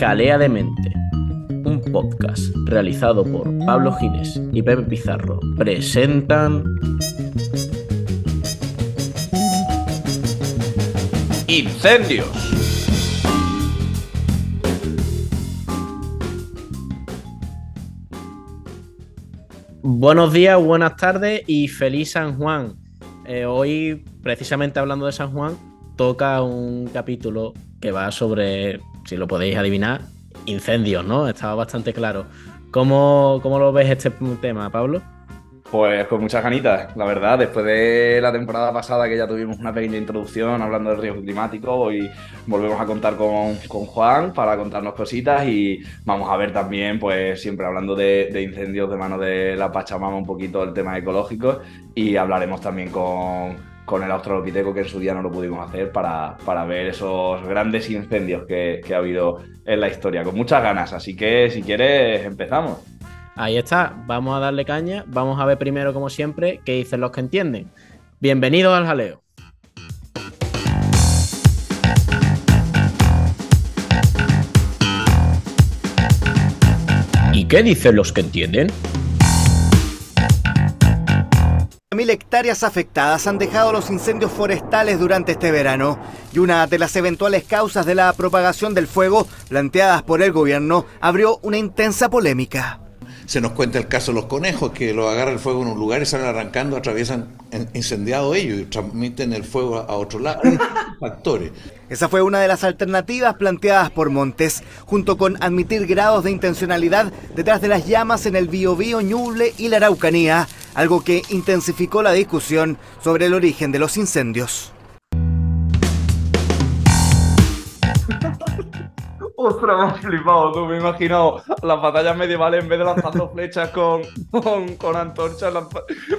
Jalea de Mente, un podcast realizado por Pablo Gines y Pepe Pizarro, presentan Incendios. Buenos días, buenas tardes y feliz San Juan. Eh, hoy, precisamente hablando de San Juan, toca un capítulo que va sobre si lo podéis adivinar, incendios, ¿no? Estaba bastante claro. ¿Cómo, cómo lo ves este tema, Pablo? Pues con muchas ganitas, la verdad. Después de la temporada pasada que ya tuvimos una pequeña introducción hablando del riesgo climático, hoy volvemos a contar con, Juan para contarnos cositas y vamos a ver también, pues siempre hablando de, de, incendios de mano de la Pachamama, un poquito el tema ecológico y hablaremos también con, con el Australopiteco, que en su día no lo pudimos hacer, para, para ver esos grandes incendios que, que ha habido en la historia, con muchas ganas. Así que si quieres, empezamos. Ahí está, vamos a darle caña. Vamos a ver primero, como siempre, qué dicen los que entienden. Bienvenidos al jaleo. ¿Y qué dicen los que entienden? Mil hectáreas afectadas han dejado los incendios forestales durante este verano y una de las eventuales causas de la propagación del fuego planteadas por el gobierno abrió una intensa polémica. Se nos cuenta el caso de los conejos, que lo agarra el fuego en un lugar y salen arrancando, atraviesan incendiado ellos y transmiten el fuego a otro lado. Factores. Esa fue una de las alternativas planteadas por Montes, junto con admitir grados de intencionalidad detrás de las llamas en el Biobío, Ñuble y la Araucanía, algo que intensificó la discusión sobre el origen de los incendios. Ostras, me has flipado, tú me he imaginado las batallas medievales en vez de lanzando flechas con, con, antorchas,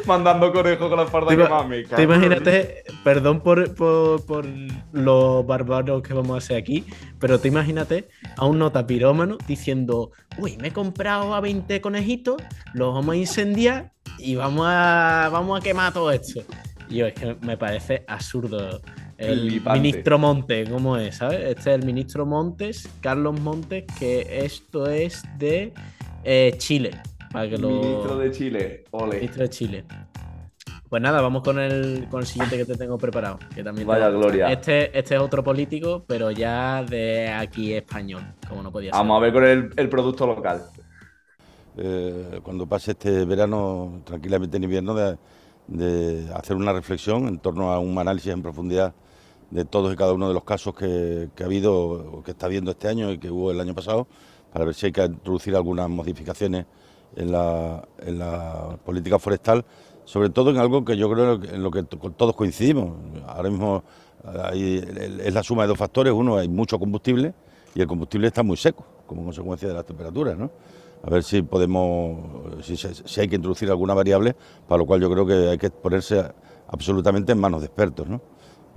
mandando conejos con la espalda que más me Te imagínate, perdón por, por, por los que vamos a hacer aquí, pero te imagínate a un notapirómano diciendo, uy, me he comprado a 20 conejitos, los vamos a incendiar y vamos a, vamos a quemar todo esto. Y yo, es que me parece absurdo. El ministro Montes, ¿cómo es? ¿Sabes? Este es el ministro Montes, Carlos Montes, que esto es de eh, Chile. Para que lo... Ministro de Chile, ole. Ministro de Chile. Pues nada, vamos con el, con el siguiente que te tengo preparado. Que también Vaya gloria. Este, este es otro político, pero ya de aquí español, como no podía ser. Vamos a ver con el, producto local. Eh, cuando pase este verano, tranquilamente en invierno, de, de hacer una reflexión en torno a un análisis en profundidad de todos y cada uno de los casos que, ha habido o que está habiendo este año y que hubo el año pasado, para ver si hay que introducir algunas modificaciones en la, política forestal, sobre todo en algo que yo creo en lo que todos coincidimos. Ahora mismo es la suma de dos factores. Uno, hay mucho combustible y el combustible está muy seco, como consecuencia de las temperaturas. ¿no? A ver si podemos, si hay que introducir alguna variable, para lo cual yo creo que hay que ponerse absolutamente en manos de expertos. ¿no?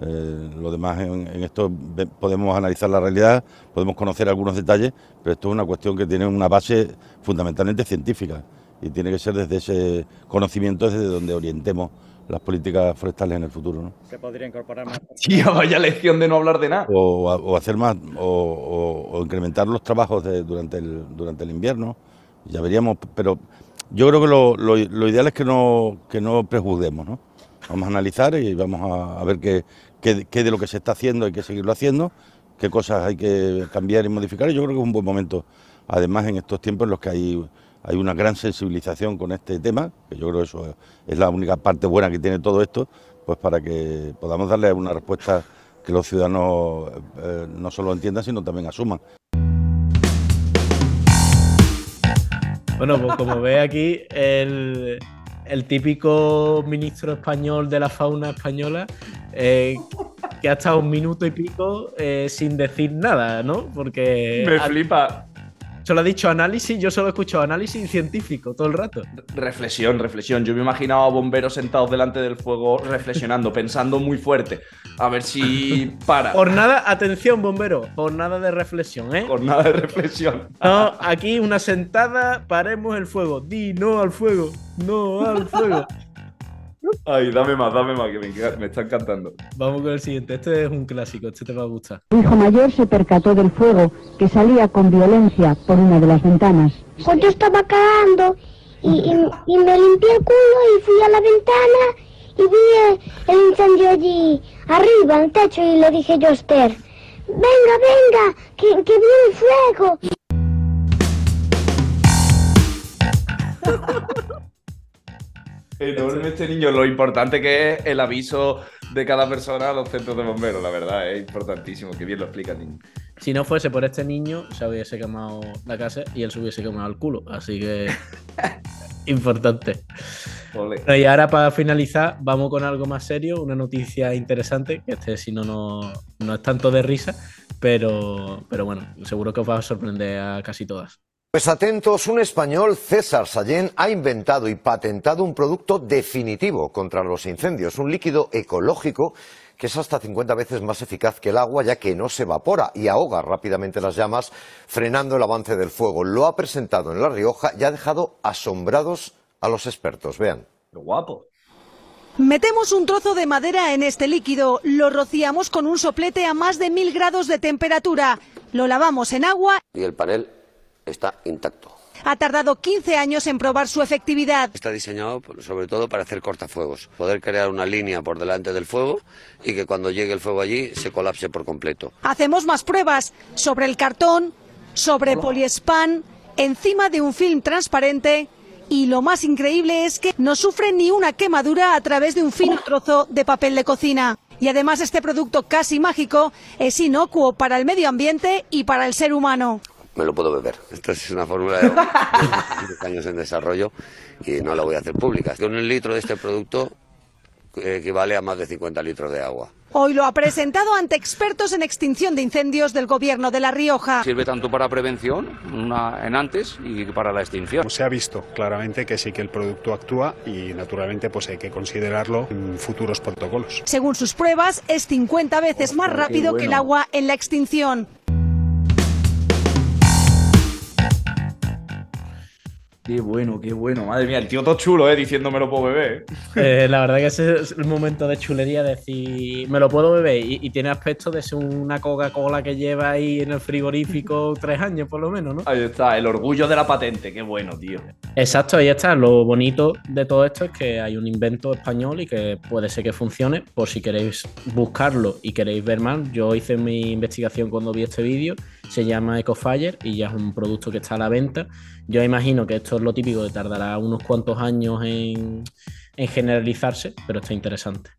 Eh, lo demás en, esto podemos analizar la realidad, podemos conocer algunos detalles, pero esto es una cuestión que tiene una base fundamentalmente científica y tiene que ser desde ese conocimiento desde donde orientemos las políticas forestales en el futuro. ¿no? Se podría incorporar más. Sí, vaya lección de no hablar de nada. O, hacer más, o, incrementar los trabajos durante, el, durante el invierno, ya veríamos, pero yo creo que lo, lo, ideal es que no, que no prejuzguemos, ¿no? Vamos a analizar y vamos a, ver qué, qué, de lo que se está haciendo hay que seguirlo haciendo, qué cosas hay que cambiar y modificar. Y yo creo que es un buen momento, además en estos tiempos en los que hay, hay una gran sensibilización con este tema, que yo creo que eso es la única parte buena que tiene todo esto, pues para que podamos darle una respuesta que los ciudadanos eh, no solo entiendan, sino también asuman. Bueno, pues como ve aquí, el, el típico ministro español de la fauna española eh, que ha estado un minuto y pico eh, sin decir nada, ¿no? Porque. Me flipa. Solo ha dicho análisis, yo solo he escuchado análisis científico todo el rato. Reflexión, reflexión. Yo me he imaginado a bomberos sentados delante del fuego reflexionando, pensando muy fuerte. A ver si para. Por nada, atención, bombero, por nada de reflexión, ¿eh? Por nada de reflexión. No, aquí una sentada, paremos el fuego. Di no al fuego, no al fuego. Ay, dame más, dame más, que me, me, está encantando. Vamos con el siguiente. Este es un clásico, este te va a gustar. Su hijo mayor se percató del fuego que salía con violencia por una de las ventanas. Pues yo estaba cagando y, y, y me limpié el culo y fui a la ventana y vi el, el incendio allí arriba, en el techo, y le dije yo a Esther, venga, venga, que, que viene el fuego. Enorme este niño, lo importante que es el aviso de cada persona a los centros de bomberos, la verdad, es importantísimo, que bien lo explica niño. Si no fuese por este niño, se hubiese quemado la casa y él se hubiese quemado el culo, así que importante. Bueno, y ahora para finalizar, vamos con algo más serio, una noticia interesante, que este si no, no, no es tanto de risa, pero, pero bueno, seguro que os va a sorprender a casi todas. Pues atentos, un español, César Sallén, ha inventado y patentado un producto definitivo contra los incendios, un líquido ecológico que es hasta 50 veces más eficaz que el agua, ya que no se evapora y ahoga rápidamente las llamas, frenando el avance del fuego. Lo ha presentado en La Rioja y ha dejado asombrados a los expertos. Vean. ¡Qué guapo! Metemos un trozo de madera en este líquido, lo rociamos con un soplete a más de mil grados de temperatura, lo lavamos en agua y el panel está intacto. Ha tardado 15 años en probar su efectividad. Está diseñado sobre todo para hacer cortafuegos, poder crear una línea por delante del fuego y que cuando llegue el fuego allí se colapse por completo. Hacemos más pruebas sobre el cartón, sobre poliespan, encima de un film transparente y lo más increíble es que no sufre ni una quemadura a través de un fino trozo de papel de cocina. Y además este producto casi mágico es inocuo para el medio ambiente y para el ser humano me lo puedo beber. Esta es una fórmula de 5 años en desarrollo y no la voy a hacer pública. Con un litro de este producto equivale a más de 50 litros de agua. Hoy lo ha presentado ante expertos en extinción de incendios del gobierno de La Rioja. Sirve tanto para prevención una, en antes y para la extinción. Se ha visto claramente que sí que el producto actúa y naturalmente pues hay que considerarlo en futuros protocolos. Según sus pruebas, es 50 veces más rápido bueno. que el agua en la extinción. Qué bueno, qué bueno. Madre mía, el tío todo chulo, ¿eh? Diciéndome lo puedo beber. Eh, la verdad que ese es el momento de chulería, decir, me lo puedo beber. Y, y tiene aspecto de ser una Coca-Cola que lleva ahí en el frigorífico tres años, por lo menos, ¿no? Ahí está, el orgullo de la patente. Qué bueno, tío. Exacto, ahí está. Lo bonito de todo esto es que hay un invento español y que puede ser que funcione. Por si queréis buscarlo y queréis ver más, yo hice mi investigación cuando vi este vídeo. Se llama EcoFire y ya es un producto que está a la venta. Yo imagino que esto es lo típico de tardará unos cuantos años en, en generalizarse, pero está interesante.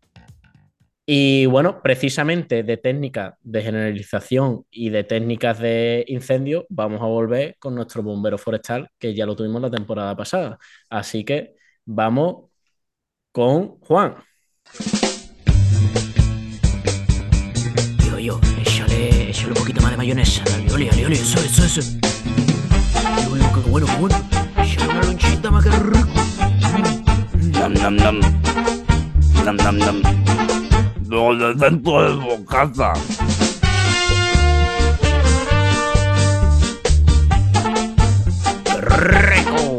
Y bueno, precisamente de técnicas de generalización y de técnicas de incendio, vamos a volver con nuestro bombero forestal, que ya lo tuvimos la temporada pasada. Así que vamos con Juan. Échale, un poquito más de mayonesa. Alioli, alioli, eso, eso, eso. Qué bueno, qué bueno, qué bueno. Échale una lonchita más que rico. Nam, nam, nam. Nam, nam, nam. Donde dentro de bocata. ¡Rico!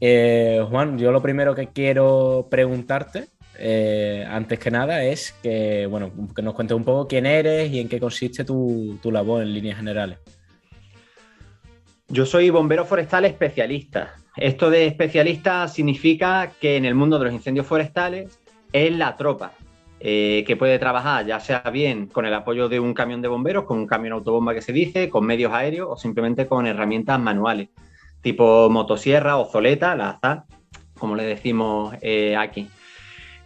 Eh, Juan, yo lo primero que quiero preguntarte, eh, antes que nada, es que, bueno, que nos cuentes un poco quién eres y en qué consiste tu, tu labor en líneas generales. Yo soy bombero forestal especialista. Esto de especialista significa que en el mundo de los incendios forestales es la tropa eh, que puede trabajar ya sea bien con el apoyo de un camión de bomberos, con un camión autobomba que se dice, con medios aéreos o simplemente con herramientas manuales, tipo motosierra o zoleta, la azar, como le decimos eh, aquí.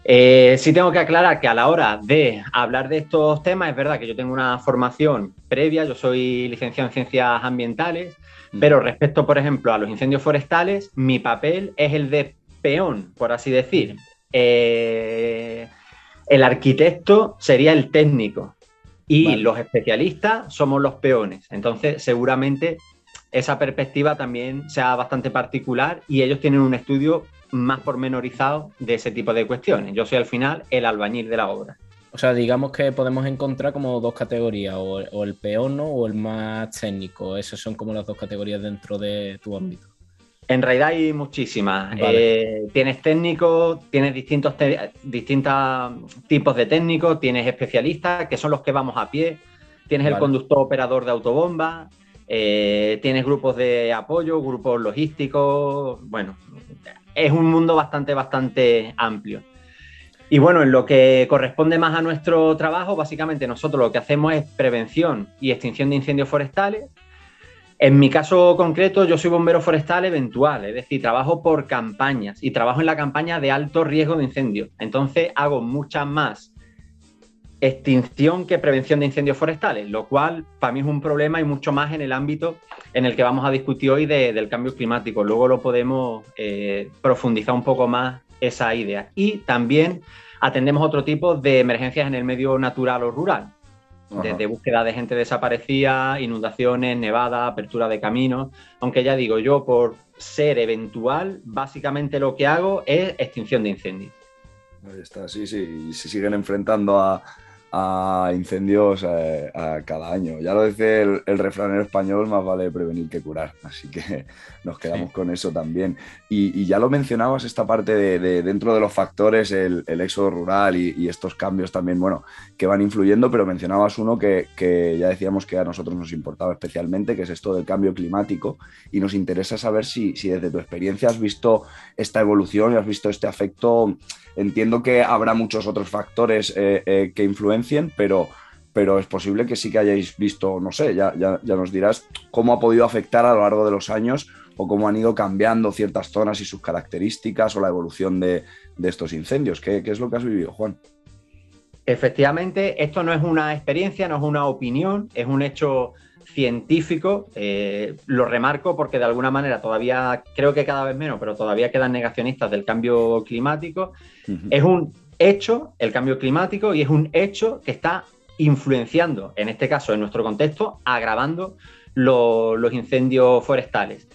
Eh, sí tengo que aclarar que a la hora de hablar de estos temas, es verdad que yo tengo una formación previa, yo soy licenciado en ciencias ambientales, pero respecto, por ejemplo, a los incendios forestales, mi papel es el de peón, por así decir. Eh, el arquitecto sería el técnico. Y Vale. los especialistas somos los peones. Entonces, seguramente esa perspectiva también sea bastante particular y ellos tienen un estudio más pormenorizado de ese tipo de cuestiones. Yo soy al final el albañil de la obra. O sea, digamos que podemos encontrar como dos categorías, o, o el peón ¿no? o el más técnico. Esas son como las dos categorías dentro de tu ámbito. En realidad hay muchísimas. Vale. Eh, tienes técnicos, tienes distintos tipos de técnicos, tienes especialistas, que son los que vamos a pie, tienes el conductor operador de autobomba, eh, tienes grupos de apoyo, grupos logísticos. Bueno, es un mundo bastante, bastante amplio. Y bueno, en lo que corresponde más a nuestro trabajo, básicamente nosotros lo que hacemos es prevención y extinción de incendios forestales. En mi caso concreto, yo soy bombero forestal eventual, es decir, trabajo por campañas y trabajo en la campaña de alto riesgo de incendio. Entonces hago mucha más extinción que prevención de incendios forestales, lo cual para mí es un problema y mucho más en el ámbito en el que vamos a discutir hoy de- del cambio climático. Luego lo podemos eh, profundizar un poco más esa idea. Y también atendemos otro tipo de emergencias en el medio natural o rural desde búsqueda de gente desaparecida, inundaciones, nevada, apertura de caminos. Aunque ya digo, yo por ser eventual, básicamente lo que hago es extinción de incendios. Ahí está, sí, sí. Y se siguen enfrentando a, a incendios eh, a cada año. Ya lo dice el, el refranero español, más vale prevenir que curar. Así que nos quedamos con eso también. Y, y ya lo mencionabas, esta parte de, de dentro de los factores, el, el éxodo rural y, y estos cambios también, bueno, que van influyendo, pero mencionabas uno que, que ya decíamos que a nosotros nos importaba especialmente, que es esto del cambio climático. Y nos interesa saber si, si desde tu experiencia has visto esta evolución y has visto este afecto. Entiendo que habrá muchos otros factores eh, eh, que pero, pero es posible que sí que hayáis visto, no sé, ya, ya, ya nos dirás cómo ha podido afectar a lo largo de los años o cómo han ido cambiando ciertas zonas y sus características o la evolución de, de estos incendios. ¿Qué, ¿Qué es lo que has vivido, Juan? Efectivamente, esto no es una experiencia, no es una opinión, es un hecho científico. eh, lo remarco porque de alguna manera todavía, creo que cada vez menos, pero todavía quedan negacionistas del cambio climático. Es un hecho el cambio climático y es un hecho que está influenciando, en este caso, en nuestro contexto, agravando lo- los incendios forestales.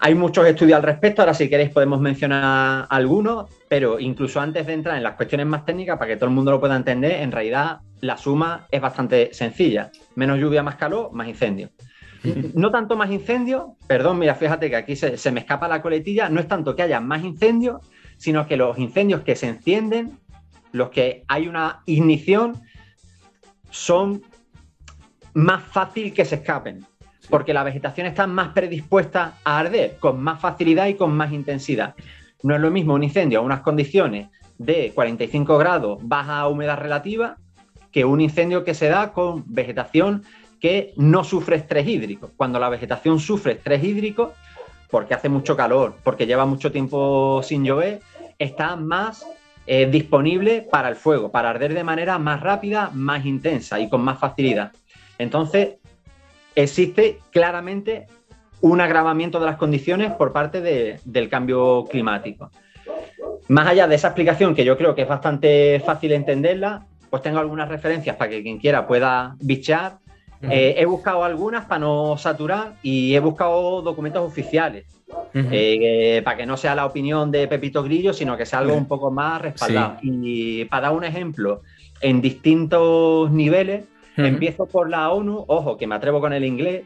Hay muchos estudios al respecto, ahora si queréis podemos mencionar algunos, pero incluso antes de entrar en las cuestiones más técnicas, para que todo el mundo lo pueda entender, en realidad la suma es bastante sencilla. Menos lluvia, más calor, más incendios. No tanto más incendios, perdón, mira, fíjate que aquí se, se me escapa la coletilla, no es tanto que haya más incendios, sino que los incendios que se encienden, los que hay una ignición, son más fácil que se escapen, porque la vegetación está más predispuesta a arder con más facilidad y con más intensidad. No es lo mismo un incendio a unas condiciones de 45 grados baja humedad relativa que un incendio que se da con vegetación que no sufre estrés hídrico. Cuando la vegetación sufre estrés hídrico, porque hace mucho calor, porque lleva mucho tiempo sin llover, está más eh, disponible para el fuego, para arder de manera más rápida, más intensa y con más facilidad. Entonces, existe claramente un agravamiento de las condiciones por parte de- del cambio climático. Más allá de esa explicación, que yo creo que es bastante fácil entenderla, pues tengo algunas referencias para que quien quiera pueda Eh, he buscado algunas para no saturar y he buscado documentos oficiales. eh, para que no sea la opinión de Pepito Grillo, sino que sea algo un poco más respaldado. Y para dar un ejemplo, en distintos niveles, empiezo por la ONU, ojo, que me atrevo con el inglés.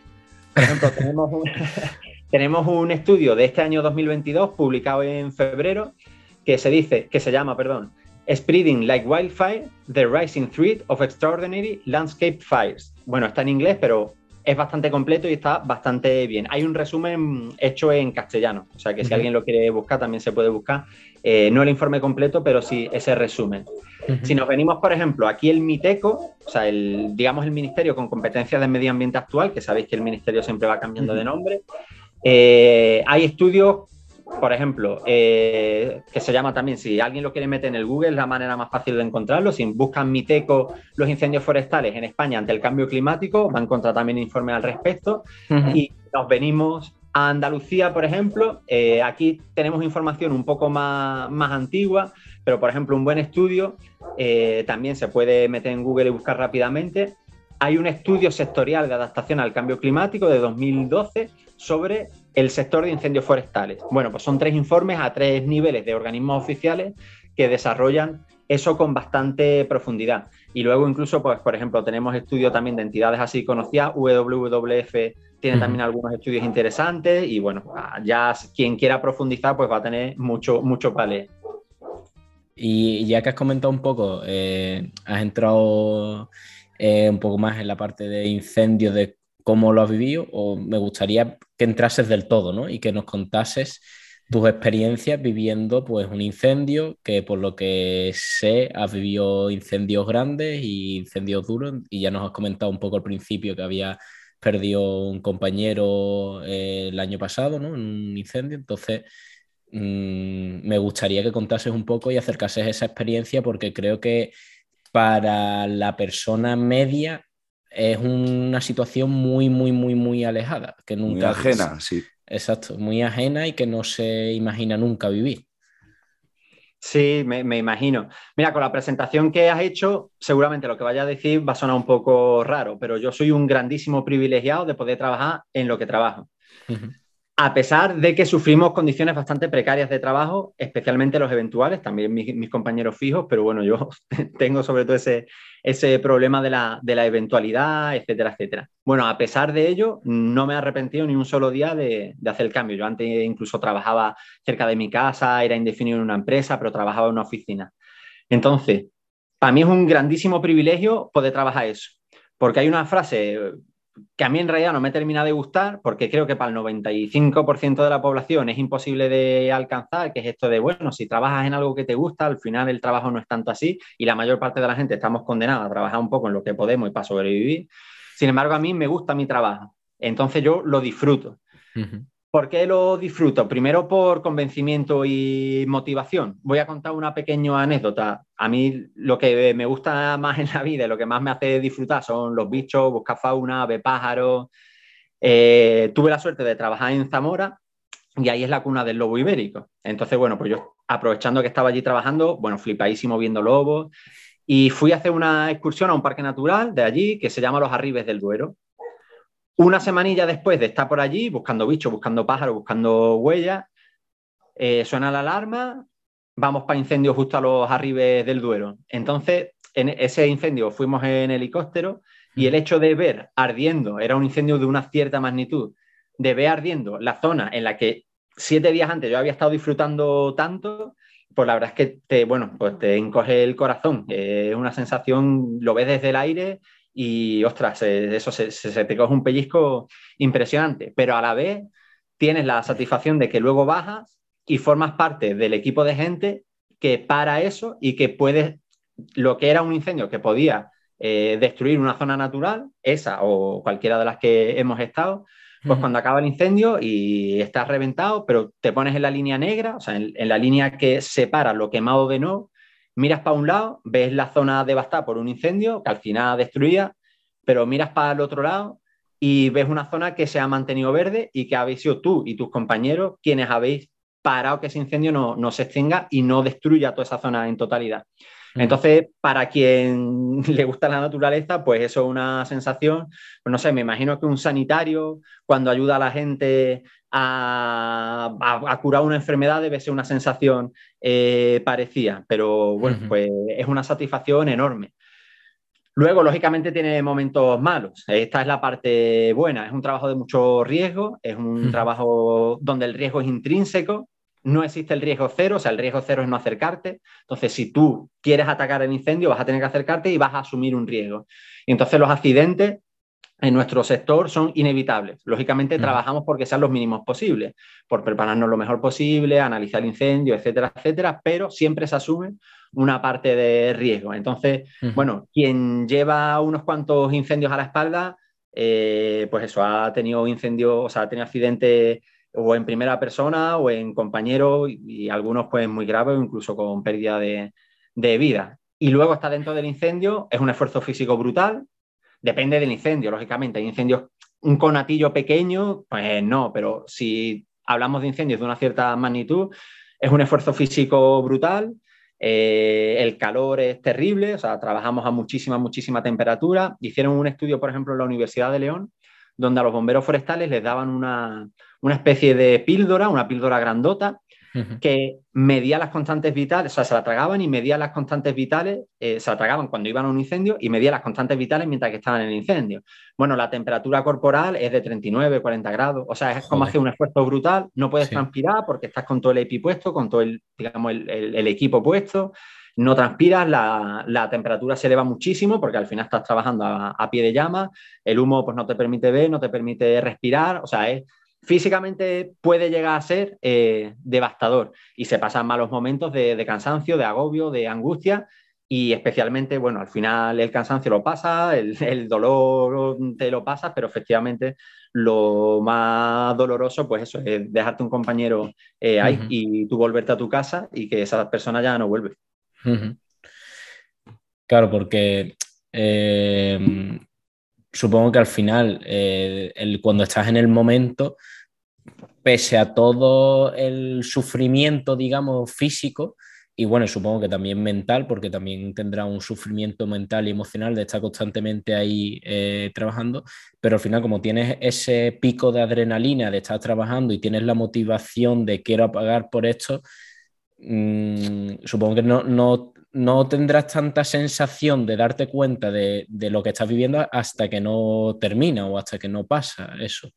Por ejemplo, tenemos un, tenemos un estudio de este año 2022 publicado en febrero que se dice, que se llama, perdón, Spreading Like Wildfire, The Rising Threat of Extraordinary Landscape Fires. Bueno, está en inglés, pero es bastante completo y está bastante bien. Hay un resumen hecho en castellano, o sea que si alguien lo quiere buscar, también se puede buscar. Eh, no el informe completo, pero sí ese resumen. Si nos venimos, por ejemplo, aquí el MITECO, o sea, el, digamos el ministerio con competencias de medio ambiente actual, que sabéis que el ministerio siempre va cambiando de nombre, eh, hay estudios, por ejemplo, eh, que se llama también, si alguien lo quiere meter en el Google, es la manera más fácil de encontrarlo. Si buscan MITECO los incendios forestales en España ante el cambio climático, va a encontrar también informes al respecto. Y nos venimos a Andalucía, por ejemplo. eh, aquí tenemos información un poco más, más antigua, pero por ejemplo, un buen estudio eh, también se puede meter en Google y buscar rápidamente. Hay un estudio sectorial de adaptación al cambio climático de 2012 sobre el sector de incendios forestales. Bueno, pues son tres informes a tres niveles de organismos oficiales que desarrollan eso con bastante profundidad. Y luego incluso, pues, por ejemplo, tenemos estudios también de entidades así conocidas, WWF tiene también algunos estudios interesantes y bueno, ya quien quiera profundizar pues va a tener mucho, mucho leer. Y ya que has comentado un poco, eh, has entrado eh, un poco más en la parte de incendios, de cómo lo has vivido, o me gustaría que entrases del todo, ¿no? Y que nos contases tus experiencias viviendo pues un incendio, que por lo que sé has vivido incendios grandes y incendios duros, y ya nos has comentado un poco al principio que había perdido un compañero eh, el año pasado, ¿no? En un incendio, entonces mm, me gustaría que contases un poco y acercases esa experiencia porque creo que para la persona media es una situación muy, muy, muy, muy alejada. Que nunca, muy ajena, sí. Exacto, muy ajena y que no se imagina nunca vivir. Sí, me, me, imagino. Mira, con la presentación que has hecho, seguramente lo que vaya a decir va a sonar un poco raro, pero yo soy un grandísimo privilegiado de poder trabajar en lo que trabajo. A pesar de que sufrimos condiciones bastante precarias de trabajo, especialmente los eventuales, también mis, compañeros fijos, pero bueno, yo tengo sobre todo ese, ese problema de la, de la, eventualidad, etcétera, etcétera. Bueno, a pesar de ello, no me he arrepentido ni un solo día de, de, hacer el cambio. Yo antes incluso trabajaba cerca de mi casa, era indefinido en una empresa, pero trabajaba en una oficina. Entonces, para mí es un grandísimo privilegio poder trabajar eso, porque hay una frase que a mí en realidad no me termina de gustar, porque creo que para el 95% de la población es imposible de alcanzar, que es esto de, bueno, si trabajas en algo que te gusta, al final el trabajo no es tanto así y la mayor parte de la gente estamos condenados a trabajar un poco en lo que podemos y para sobrevivir. Sin embargo, a mí me gusta mi trabajo, entonces yo lo disfruto. ¿Por qué lo disfruto? Primero por convencimiento y motivación. Voy a contar una pequeña anécdota. A mí lo que me gusta más en la vida, lo que más me hace disfrutar son los bichos, buscar fauna, ver pájaros. Eh, tuve la suerte de trabajar en Zamora y ahí es la cuna del lobo ibérico. Entonces, bueno, pues yo aprovechando que estaba allí trabajando, bueno, flipadísimo viendo lobos y fui a hacer una excursión a un parque natural de allí que se llama Los Arribes del Duero. Una semanilla después de estar por allí, buscando bichos, buscando pájaros, buscando huellas, eh, suena la alarma, vamos para incendio justo a los arribes del Duero. Entonces, en ese incendio fuimos en helicóptero y el hecho de ver ardiendo, era un incendio de una cierta magnitud, de ver ardiendo la zona en la que siete días antes yo había estado disfrutando tanto, pues la verdad es que te, bueno, pues te encoge el corazón. Es una sensación, lo ves desde el aire y ostras, eso se, te coge un pellizco impresionante, pero a la vez tienes la satisfacción de que luego bajas y formas parte del equipo de gente que para eso y que puedes, lo que era un incendio que podía eh, destruir una zona natural, esa o cualquiera de las que hemos estado, pues cuando acaba el incendio y estás reventado, pero te pones en la línea negra, o sea, en, en la línea que separa lo quemado de no, miras para un lado, ves la zona devastada por un incendio final destruía, pero miras para el otro lado y ves una zona que se ha mantenido verde y que habéis sido tú y tus compañeros quienes habéis parado que ese incendio no, no se extinga y no destruya toda esa zona en totalidad. Entonces, para quien le gusta la naturaleza, pues eso es una sensación, pues no sé, me imagino que un sanitario, cuando ayuda a la gente a, curar una enfermedad, debe ser una sensación eh, parecida, pero bueno, pues es una satisfacción enorme. Luego, lógicamente, tiene momentos malos. Esta es la parte buena. Es un trabajo de mucho riesgo, es un trabajo donde el riesgo es intrínseco, no existe el riesgo cero, o sea, el riesgo cero es no acercarte. Entonces, si tú quieres atacar el incendio, vas a tener que acercarte y vas a asumir un riesgo. Y entonces los accidentes en nuestro sector son inevitables. Lógicamente, trabajamos porque sean los mínimos posibles, por prepararnos lo mejor posible, analizar el incendio, etcétera, etcétera, pero siempre se asume una parte de riesgo. Entonces, bueno, quien lleva unos cuantos incendios a la espalda, eh, pues eso, ha tenido incendios, o sea, ha tenido accidentes o en primera persona o en compañero y, algunos pues muy graves o incluso con pérdida de, vida. Y luego está dentro del incendio, es un esfuerzo físico brutal, depende del incendio, lógicamente. Hay incendios, un conatillo pequeño, pues no, pero si hablamos de incendios de una cierta magnitud, es un esfuerzo físico brutal. Eh, el calor es terrible, o sea, trabajamos a muchísima, muchísima temperatura. Hicieron un estudio, por ejemplo, en la Universidad de León, donde a los bomberos forestales les daban una, una especie de píldora, una píldora grandota, que medía las constantes vitales, o sea, se la tragaban y medía las constantes vitales, eh, se la tragaban cuando iban a un incendio y medía las constantes vitales mientras que estaban en el incendio. Bueno, la temperatura corporal es de 39, 40 grados, o sea, es como hacer un esfuerzo brutal, no puedes transpirar porque estás con todo el EPI puesto, con todo el, digamos, el, equipo puesto, no transpiras, la, temperatura se eleva muchísimo porque al final estás trabajando a, a, pie de llama, el humo pues no te permite ver, no te permite respirar, o sea, es físicamente puede llegar a ser eh, devastador y se pasan malos momentos de, cansancio, de agobio, de angustia y especialmente, bueno, al final el cansancio lo pasa, el, dolor te lo pasa, pero efectivamente lo más doloroso, pues eso, es dejarte un compañero eh, ahí y tú volverte a tu casa y que esa persona ya no vuelve. Claro, porque eh, supongo que al final, el, cuando estás en el momento, pese a todo el sufrimiento, digamos, físico, y bueno, supongo que también mental, porque también tendrá un sufrimiento mental y emocional de estar constantemente ahí eh, trabajando, pero al final como tienes ese pico de adrenalina de estar trabajando y tienes la motivación de quiero apagar por esto, mm, supongo que no, no, tendrás tanta sensación de darte cuenta de, de lo que estás viviendo hasta que no termina o hasta que no pasa eso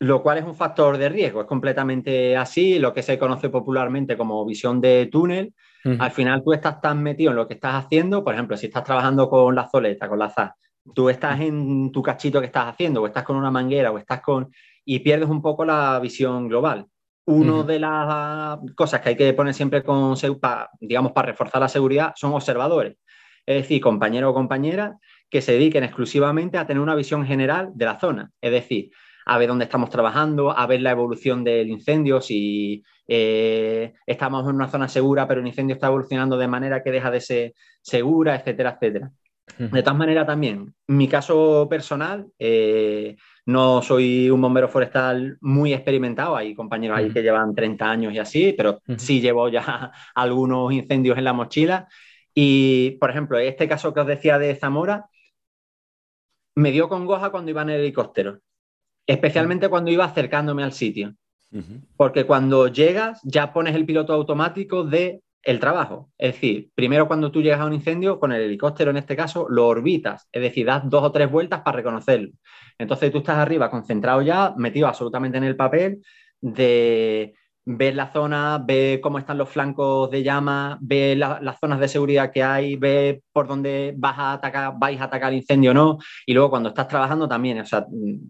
lo cual es un factor de riesgo, es completamente así, lo que se conoce popularmente como visión de túnel. Al final tú estás tan metido en lo que estás haciendo, por ejemplo, si estás trabajando con la zoleta, con la ZA, tú estás en tu cachito que estás haciendo, o estás con una manguera, o estás con... y pierdes un poco la visión global. Una de las cosas que hay que poner siempre con, digamos, para reforzar la seguridad son observadores. Es decir, compañeros o compañeras que se dediquen exclusivamente a tener una visión general de la zona. Es decir, a ver dónde estamos trabajando, a ver la evolución del incendio, si eh, estamos en una zona segura, pero el incendio está evolucionando de manera que deja de ser segura, etcétera, etcétera. De todas maneras, también, mi caso personal, eh, no soy un bombero forestal muy experimentado, hay compañeros ahí que llevan 30 años y así, pero sí llevo ya algunos incendios en la mochila. Y, por ejemplo, este caso que os decía de Zamora, me dio congoja cuando iba en el helicóptero especialmente cuando iba acercándome al sitio. Porque cuando llegas ya pones el piloto automático de el trabajo. Es decir, primero cuando tú llegas a un incendio, con el helicóptero en este caso, lo orbitas, es decir, das dos o tres vueltas para reconocerlo. Entonces tú estás arriba concentrado ya, metido absolutamente en el papel de ver la zona, ver cómo están los flancos de llama, ver las zonas de seguridad que hay, ver por dónde vas a atacar, vais a atacar el incendio o no. Y luego cuando estás trabajando también, o sea,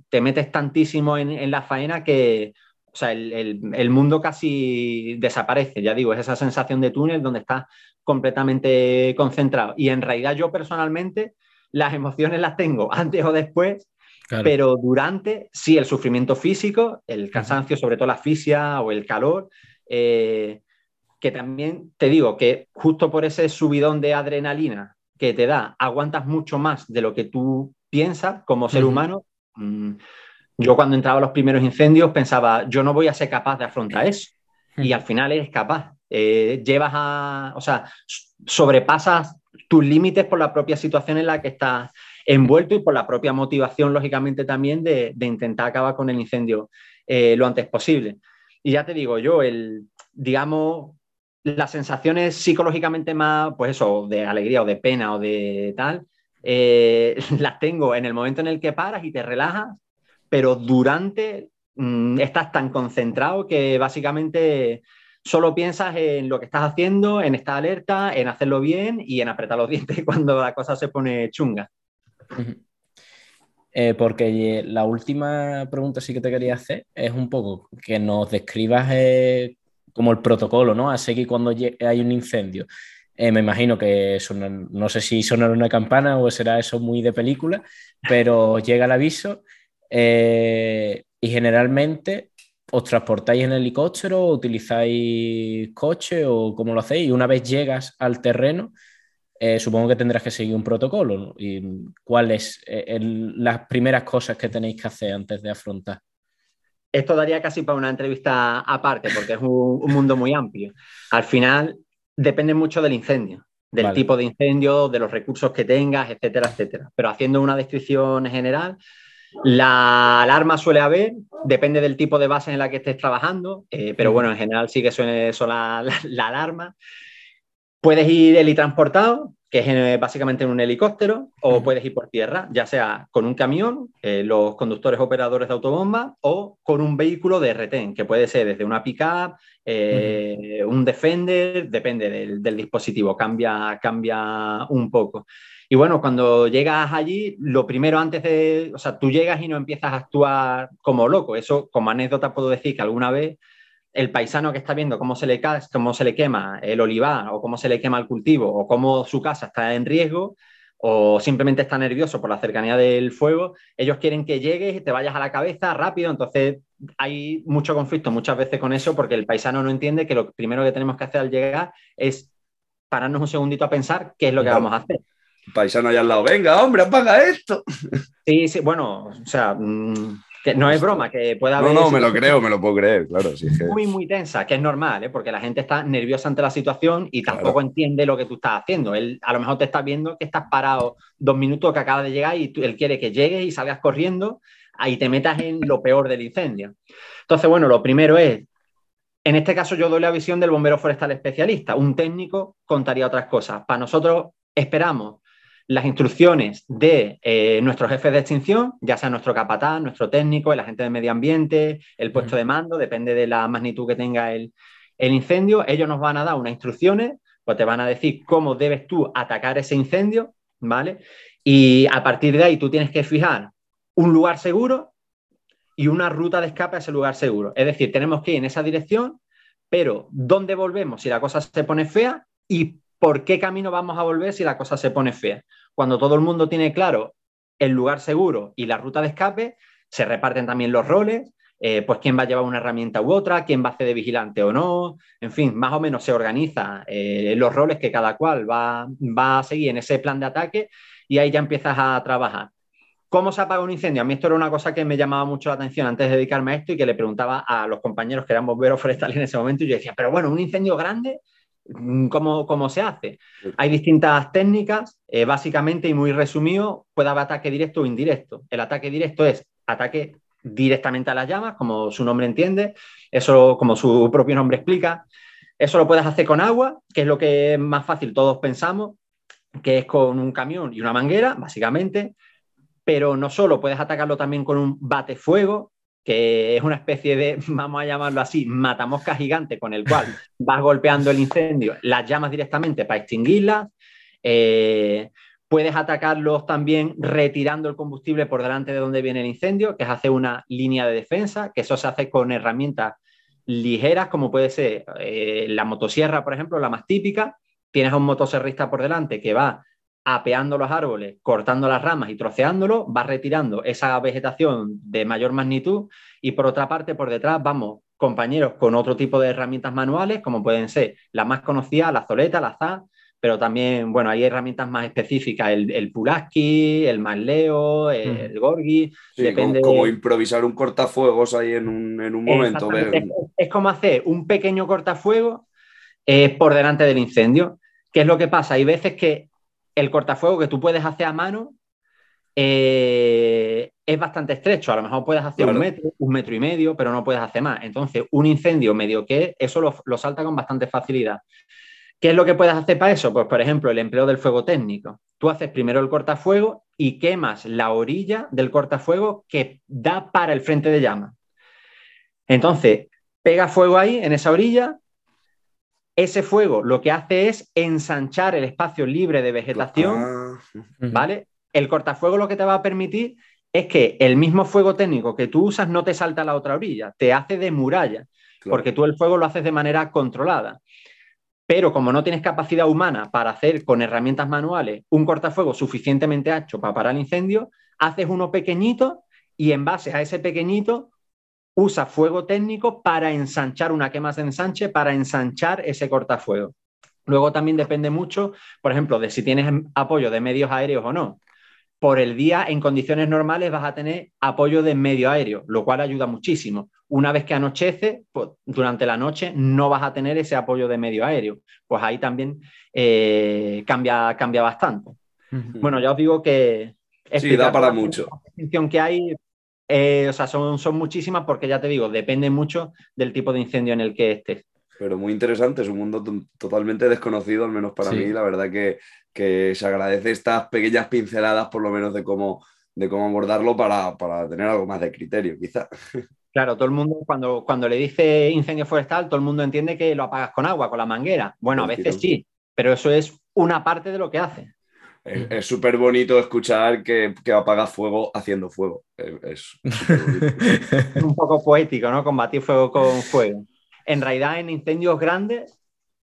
te metes tantísimo en, la faena que, o sea, el, mundo casi desaparece, ya digo, es esa sensación de túnel donde estás completamente concentrado. Y en realidad yo personalmente las emociones las tengo antes o después pero durante, sí, el sufrimiento físico, el cansancio, sobre todo la asfixia o el calor, eh, que también te digo que justo por ese subidón de adrenalina que te da, aguantas mucho más de lo que tú piensas como ser humano. Mm, yo cuando entraba a los primeros incendios pensaba, yo no voy a ser capaz de afrontar eso. Y al final eres capaz. Eh, llevas a, o sea, sobrepasas tus límites por la propia situación en la que estás envuelto y por la propia motivación, lógicamente, también de, intentar acabar con el incendio eh, lo antes posible. Y ya te digo, yo, el, digamos, las sensaciones psicológicamente más, pues eso, de alegría o de pena o de tal, eh, las tengo en el momento en el que paras y te relajas, pero durante mm, estás tan concentrado que básicamente solo piensas en lo que estás haciendo, en estar alerta, en hacerlo bien y en apretar los dientes cuando la cosa se pone chunga. Eh, porque la última pregunta sí que te quería hacer es un poco que nos describas eh, como el protocolo, ¿no? A seguir cuando hay un incendio. Eh, me imagino que no sé si sonará una campana o será eso muy de película, pero llega el aviso y generalmente os transportáis en helicóptero, o utilizáis coche o cómo lo hacéis y una vez llegas al terreno, eh, supongo que tendrás que seguir un protocolo. ¿Y cuáles eh, las primeras cosas que tenéis que hacer antes de afrontar? Esto daría casi para una entrevista aparte, porque es un, mundo muy amplio. Al final, depende mucho del incendio, del Vale. tipo de incendio, de los recursos que tengas, etcétera, etcétera. Pero haciendo una descripción general, la alarma suele haber, depende del tipo de base en la que estés trabajando, eh, pero bueno, en general sí que suele sonar la, la alarma. Puedes ir helitransportado, que es eh, básicamente en un helicóptero, o puedes ir por tierra, ya sea con un camión, eh, los conductores operadores de autobomba, o con un vehículo de retén, que puede ser desde una pick-up, eh, un Defender, depende del, del dispositivo, cambia, cambia un poco. Y bueno, cuando llegas allí, lo primero antes de, o sea, tú llegas y no empiezas a actuar como loco. Eso, como anécdota, puedo decir que alguna vez el paisano que está viendo cómo se le, cómo se le quema el olivar o cómo se le quema el cultivo o cómo su casa está en riesgo o simplemente está nervioso por la cercanía del fuego, ellos quieren que llegues y te vayas a la cabeza rápido, entonces hay mucho conflicto muchas veces con eso porque el paisano no entiende que lo primero que tenemos que hacer al llegar es pararnos un segundito a pensar qué es lo que vamos a hacer. Paisano allá al lado, venga, hombre, apaga esto. Sí, sí, bueno, o sea, mm, que no es broma, que pueda haber... No, no, me lo creo, me lo puedo creer, claro. Sí, que- muy, muy tensa, que es normal, ¿eh? porque la gente está nerviosa ante la situación y tampoco Claro. entiende lo que tú estás haciendo. Él a lo mejor te está viendo que estás parado dos minutos que acaba de llegar y tú- él quiere que llegues y salgas corriendo ahí te metas en lo peor del incendio. Entonces, bueno, lo primero es, en este caso yo doy la visión del bombero forestal especialista. Un técnico contaría otras cosas. Para nosotros esperamos las instrucciones de eh, nuestros jefes de extinción, ya sea nuestro capataz, nuestro técnico, el agente de medio ambiente, el puesto de mando, depende de la magnitud que tenga el, el incendio. Ellos nos van a dar unas instrucciones, pues te van a decir cómo debes tú atacar ese incendio, ¿vale? Y a partir de ahí tú tienes que fijar un lugar seguro y una ruta de escape a ese lugar seguro. Es decir, tenemos que ir en esa dirección, pero ¿dónde volvemos si la cosa se pone fea? ¿Y por qué camino vamos a volver si la cosa se pone fea? Cuando todo el mundo tiene claro el lugar seguro y la ruta de escape, se reparten también los roles, eh, pues quién va a llevar una herramienta u otra, quién va a hacer de vigilante o no, en fin, más o menos se organiza eh, los roles que cada cual va, va a seguir en ese plan de ataque y ahí ya empiezas a trabajar. ¿Cómo se apaga un incendio? A mí esto era una cosa que me llamaba mucho la atención antes de dedicarme a esto y que le preguntaba a los compañeros que eran bomberos forestales en ese momento y yo decía, pero bueno, un incendio grande, ¿cómo, cómo se hace? Hay distintas técnicas, eh, básicamente y muy resumido, puede haber ataque directo o indirecto. El ataque directo es ataque directamente a las llamas, como su nombre entiende, eso como su propio nombre explica. Eso lo puedes hacer con agua, que es lo que es más fácil, todos pensamos, que es con un camión y una manguera, básicamente pero no solo, puedes atacarlo también con un batefuego, que es una especie de, vamos a llamarlo así, matamosca gigante con el cual vas golpeando el incendio, las llamas directamente para extinguirlas. Eh, puedes atacarlos también retirando el combustible por delante de donde viene el incendio, que es hacer una línea de defensa, que eso se hace con herramientas ligeras, como puede ser eh, la motosierra, por ejemplo, la más típica. Tienes a un motoserrista por delante que va apeando los árboles, cortando las ramas y troceándolo, va retirando esa vegetación de mayor magnitud y por otra parte, por detrás, vamos compañeros con otro tipo de herramientas manuales, como pueden ser las más conocidas, la zoleta, la za, pero también, bueno, hay herramientas más específicas, el, el Pulaski, el Manleo, el, el Gorgi, Sí, depende... como, como improvisar un cortafuegos ahí en un, en un momento. Ver- Es, es como hacer un pequeño cortafuego eh, por delante del incendio. ¿Qué es lo que pasa? Hay veces que el cortafuego que tú puedes hacer a mano eh, es bastante estrecho. A lo mejor puedes hacer Claro. un metro, un metro y medio, pero no puedes hacer más. Entonces, un incendio medio que eso lo, lo salta con bastante facilidad. ¿Qué es lo que puedes hacer para eso? Pues, por ejemplo, el empleo del fuego técnico. Tú haces primero el cortafuego y quemas la orilla del cortafuego que da para el frente de llama. Entonces, pega fuego ahí, en esa orilla. Ese fuego lo que hace es ensanchar el espacio libre de vegetación, ¿vale? El cortafuego lo que te va a permitir es que el mismo fuego técnico que tú usas no te salta a la otra orilla, te hace de muralla, porque tú el fuego lo haces de manera controlada. Pero como no tienes capacidad humana para hacer con herramientas manuales un cortafuego suficientemente ancho para parar el incendio, haces uno pequeñito y en base a ese pequeñito usa fuego técnico para ensanchar una quema de ensanche, para ensanchar ese cortafuego. Luego también depende mucho, por ejemplo, de si tienes apoyo de medios aéreos o no. por el día en condiciones normales vas a tener apoyo de medio aéreo, lo cual ayuda muchísimo. Una vez que anochece, pues, durante la noche no vas a tener ese apoyo de medio aéreo. Pues ahí también eh, cambia, cambia bastante. Bueno, ya os digo que... Sí, da para la mucho. distinción que hay, eh, o sea, son, son muchísimas porque ya te digo, depende mucho del tipo de incendio en el que estés. Pero muy interesante, es un mundo to- totalmente desconocido, al menos para Sí. mí. La verdad que, que se agradece estas pequeñas pinceladas, por lo menos, de cómo, de cómo abordarlo para, para tener algo más de criterio, quizá. Claro, todo el mundo, cuando, cuando le dice incendio forestal, todo el mundo entiende que lo apagas con agua, con la manguera. Bueno, a veces sí, pero eso es una parte de lo que hace. Es es súper bonito escuchar que, que apagas fuego haciendo fuego. Es, es Es un poco poético, ¿no? Combatir fuego con fuego. En realidad, en incendios grandes,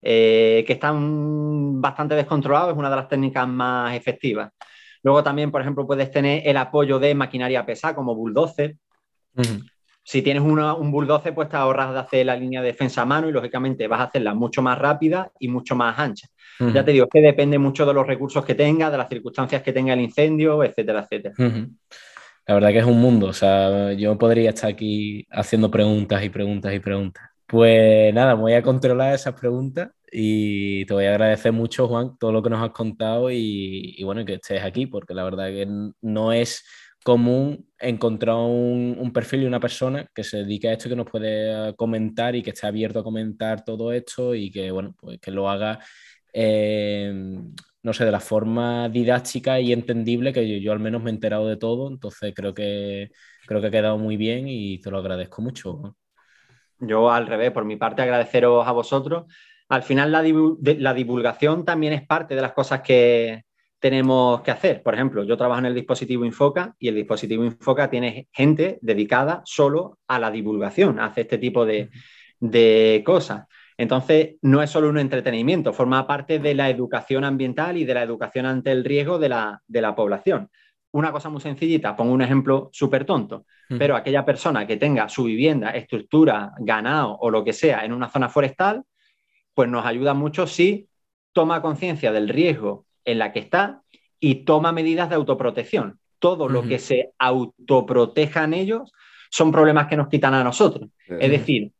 eh, que están bastante descontrolados, es una de las técnicas más efectivas. Luego también, por ejemplo, puedes tener el apoyo de maquinaria pesada como bulldozer. Si tienes una- un bulldozer, pues te ahorras de hacer la línea de defensa a mano y lógicamente vas a hacerla mucho más rápida y mucho más ancha. Ya te digo, es que depende mucho de los recursos que tenga, de las circunstancias que tenga el incendio, etcétera, etcétera. La verdad que es un mundo, o sea, yo podría estar aquí haciendo preguntas y preguntas y preguntas. Pues nada, voy a controlar esas preguntas y te voy a agradecer mucho, Juan, todo lo que nos has contado y, y bueno, que estés aquí, porque la verdad que no es común encontrar un, un perfil y una persona que se dedique a esto, que nos puede comentar y que esté abierto a comentar todo esto y que, bueno, pues que lo haga eh, no sé, de la forma didáctica y entendible que yo, yo al menos me he enterado de todo, entonces creo que, creo que ha quedado muy bien y te lo agradezco mucho. Yo al revés, por mi parte, agradeceros a vosotros. Al final la, la divulgación también es parte de las cosas que tenemos que hacer. Por ejemplo, yo trabajo en el dispositivo Infoca y el dispositivo Infoca tiene gente dedicada solo a la divulgación, hace este tipo de, de cosas. Entonces, no es solo un entretenimiento, forma parte de la educación ambiental y de la educación ante el riesgo de la, de la población. Una cosa muy sencillita, pongo un ejemplo súper tonto, pero aquella persona que tenga su vivienda, estructura, ganado o lo que sea en una zona forestal, pues nos ayuda mucho si toma conciencia del riesgo en la que está y toma medidas de autoprotección. Todo lo que se autoprotejan ellos son problemas que nos quitan a nosotros. Es decir,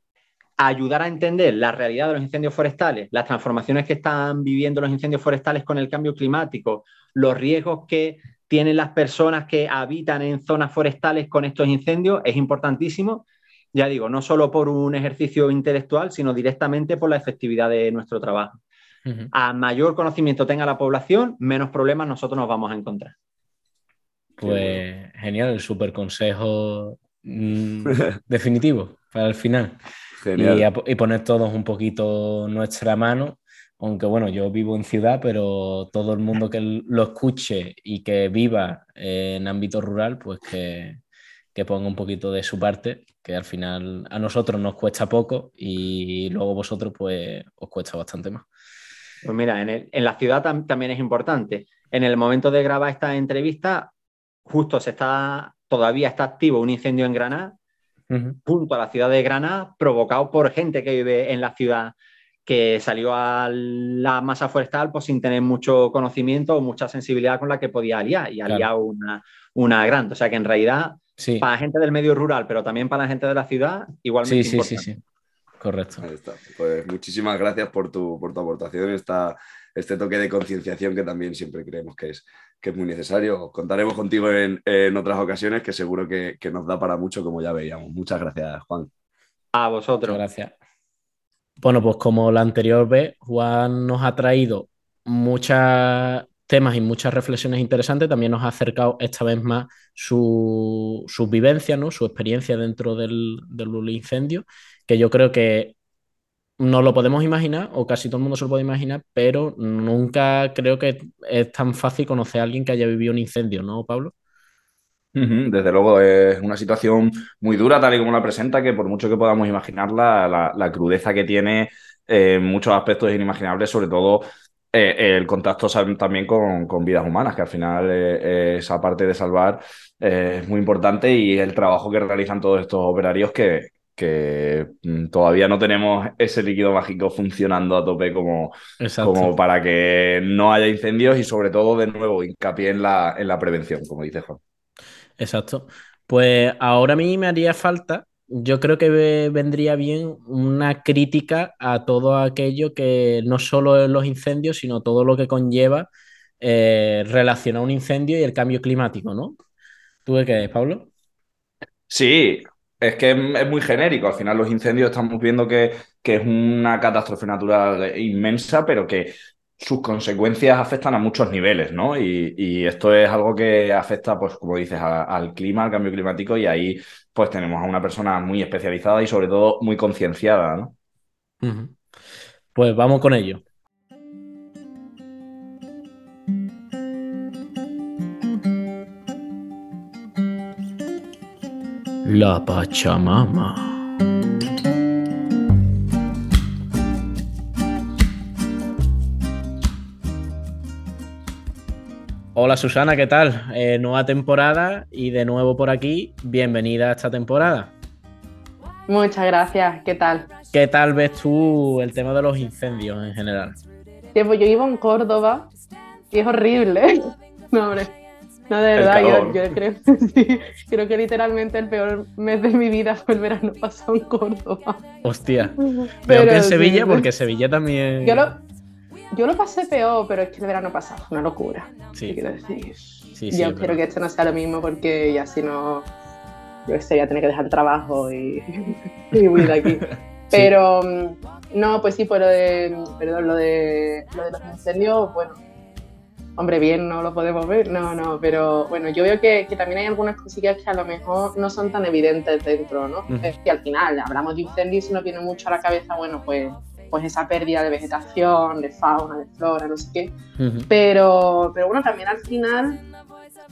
ayudar a entender la realidad de los incendios forestales, las transformaciones que están viviendo los incendios forestales con el cambio climático, los riesgos que tienen las personas que habitan en zonas forestales con estos incendios, es importantísimo. Ya digo, no solo por un ejercicio intelectual, sino directamente por la efectividad de nuestro trabajo. A mayor conocimiento tenga la población, menos problemas nosotros nos vamos a encontrar. Pues genial, el super consejo mm, definitivo para el final. Genial. Y, a- y poner todos un poquito nuestra mano, aunque bueno, yo vivo en ciudad, pero todo el mundo que lo escuche y que viva en ámbito rural, pues que, que ponga un poquito de su parte, que al final a nosotros nos cuesta poco y luego vosotros pues os cuesta bastante más. Pues mira, en, el- en la ciudad tam- también es importante. En el momento de grabar esta entrevista, justo se está, todavía está activo un incendio en Granada, junto a la ciudad de Granada, provocado por gente que vive en la ciudad que salió a la masa forestal pues, sin tener mucho conocimiento o mucha sensibilidad con la que podía aliar y Claro. aliar una, una grande. O sea que en realidad, Sí. para la gente del medio rural, pero también para la gente de la ciudad, igualmente Sí, sí, sí. Correcto. Ahí está. Pues muchísimas gracias por tu, por tu aportación, esta, este toque de concienciación que también siempre creemos que es, que es muy necesario. Contaremos contigo en, en otras ocasiones que seguro que, que nos da para mucho, como ya veíamos. Muchas gracias, Juan. A vosotros. Gracias. Bueno, pues como la anterior vez, Juan nos ha traído muchos temas y muchas reflexiones interesantes. También nos ha acercado esta vez más su, sus vivencias, ¿no? su experiencia dentro del, del incendio, que yo creo que no lo podemos imaginar, o casi todo el mundo se lo puede imaginar, pero nunca creo que es tan fácil conocer a alguien que haya vivido un incendio, ¿no, Pablo? Desde luego, es una situación muy dura, tal y como la presenta, que por mucho que podamos imaginarla, la, crudeza que tiene eh, muchos aspectos es inimaginable, sobre todo eh, el contacto también con, con vidas humanas, que al final eh, eh, esa parte de salvar es muy importante y el trabajo que realizan todos estos operarios que, que mm, todavía no tenemos ese líquido mágico funcionando a tope como, Exacto. como para que no haya incendios y sobre todo, de nuevo, hincapié en la, en la prevención, como dice Juan. Exacto. Pues ahora a mí me haría falta, yo creo que ve- vendría bien una crítica a todo aquello que no solo los incendios, sino todo lo que conlleva eh, relacionar un incendio y el cambio climático, ¿no? ¿Tú qué crees, Pablo? Sí, es que es muy genérico. Al final los incendios estamos viendo que, que es una catástrofe natural inmensa, pero que sus consecuencias afectan a muchos niveles, ¿no? Y, y esto es algo que afecta, pues, como dices, al clima, al cambio climático, y ahí pues tenemos a una persona muy especializada y sobre todo muy concienciada, ¿no? Pues vamos con ello. La Pachamama. Hola Susana, ¿qué tal? Eh, nueva temporada y de nuevo por aquí. Bienvenida a esta temporada. Muchas gracias, ¿qué tal? ¿Qué tal ves tú el tema de los incendios en general? Sí, pues yo vivo en Córdoba y es horrible. No, hombre. No, de verdad, yo, yo creo, sí, creo que literalmente el peor mes de mi vida fue el verano pasado en Córdoba. Hostia. Peor Pero que en Sevilla, sí. porque Sevilla también. Yo lo, yo lo pasé peor, pero es que el verano pasado fue una locura. Sí. Quiero decir. Sí, sí, yo es espero que esto no sea lo mismo porque ya si no, yo qué sé, voy a tener que dejar el trabajo y, y huir de aquí. Pero mm, no, pues sí, por lo de, perdón, lo de, lo de los incendios, bueno, hombre, bien no lo podemos ver, no, no, pero bueno, yo veo que, que también hay algunas cosillas que a lo mejor no son tan evidentes dentro, ¿no? Ujú. Es que al final hablamos de incendios y nos viene mucho a la cabeza, bueno, pues, pues esa pérdida de vegetación, de fauna, de flora, no sé qué. Pero, pero bueno, también al final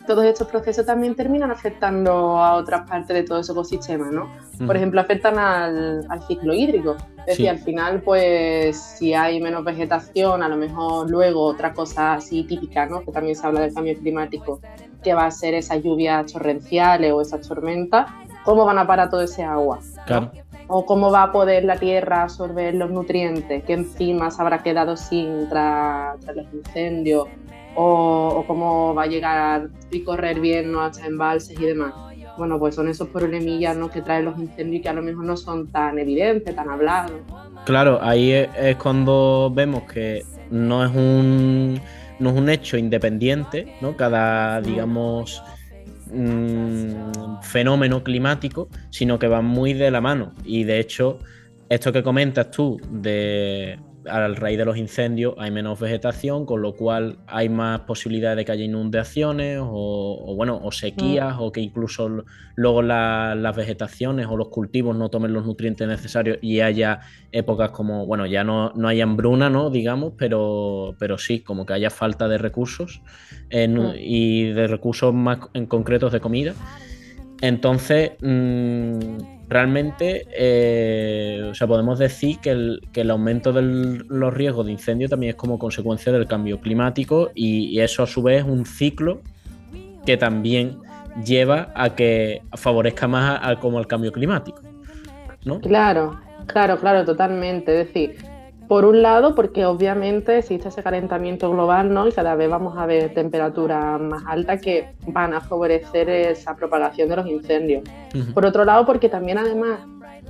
todos estos procesos también terminan afectando a otras partes de todo ese ecosistema, ¿no? Por ejemplo, afectan al, al ciclo hídrico. Es decir, Sí. al final, pues si hay menos vegetación, a lo mejor luego otra cosa así típica, ¿no? Que también se habla del cambio climático, que va a ser esas lluvias torrenciales o esas tormentas, ¿cómo van a parar todo ese agua? Claro. o cómo va a poder la tierra absorber los nutrientes que encima se habrá quedado sin tras, tras los incendios, o, cómo va a llegar y correr bien ¿no? hasta embalses y demás. Bueno, pues son esos problemillas ¿no? que traen los incendios y que a lo mejor no son tan evidentes, tan hablados. Claro, ahí es, cuando vemos que no es un no es un hecho independiente, ¿no? Cada, digamos, mm, fenómeno climático, sino que van muy de la mano. Y de hecho, esto que comentas tú de al raíz de los incendios hay menos vegetación, con lo cual hay más posibilidades de que haya inundaciones o, o, bueno, o sequías, o que incluso luego la- las vegetaciones o los cultivos no tomen los nutrientes necesarios y haya épocas como, bueno, ya no, no hay hambruna, ¿no? Digamos, pero, pero sí, como que haya falta de recursos en- Mm. y de recursos más en concretos de comida. Entonces, mm, realmente, eh, o sea, podemos decir que el, que el aumento de los riesgos de incendio también es como consecuencia del cambio climático y, eso a su vez es un ciclo que también lleva a que favorezca más a- como al cambio climático, ¿no? Claro, claro, claro, totalmente. Es decir, por un lado, porque obviamente existe ese calentamiento global, ¿no? Y cada vez vamos a ver temperaturas más altas que van a favorecer esa propagación de los incendios. Por otro lado, porque también además,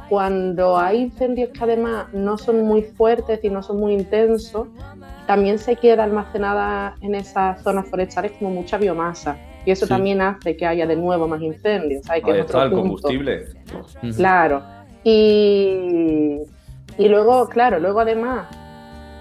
cuando hay incendios que además no son muy fuertes y no son muy intensos, también se queda almacenada en esas zonas forestales como mucha biomasa. Y eso Sí. también hace que haya de nuevo más incendios. ¿sabes? Que Ahí está el punto. combustible. Claro. Y, y luego, claro, luego además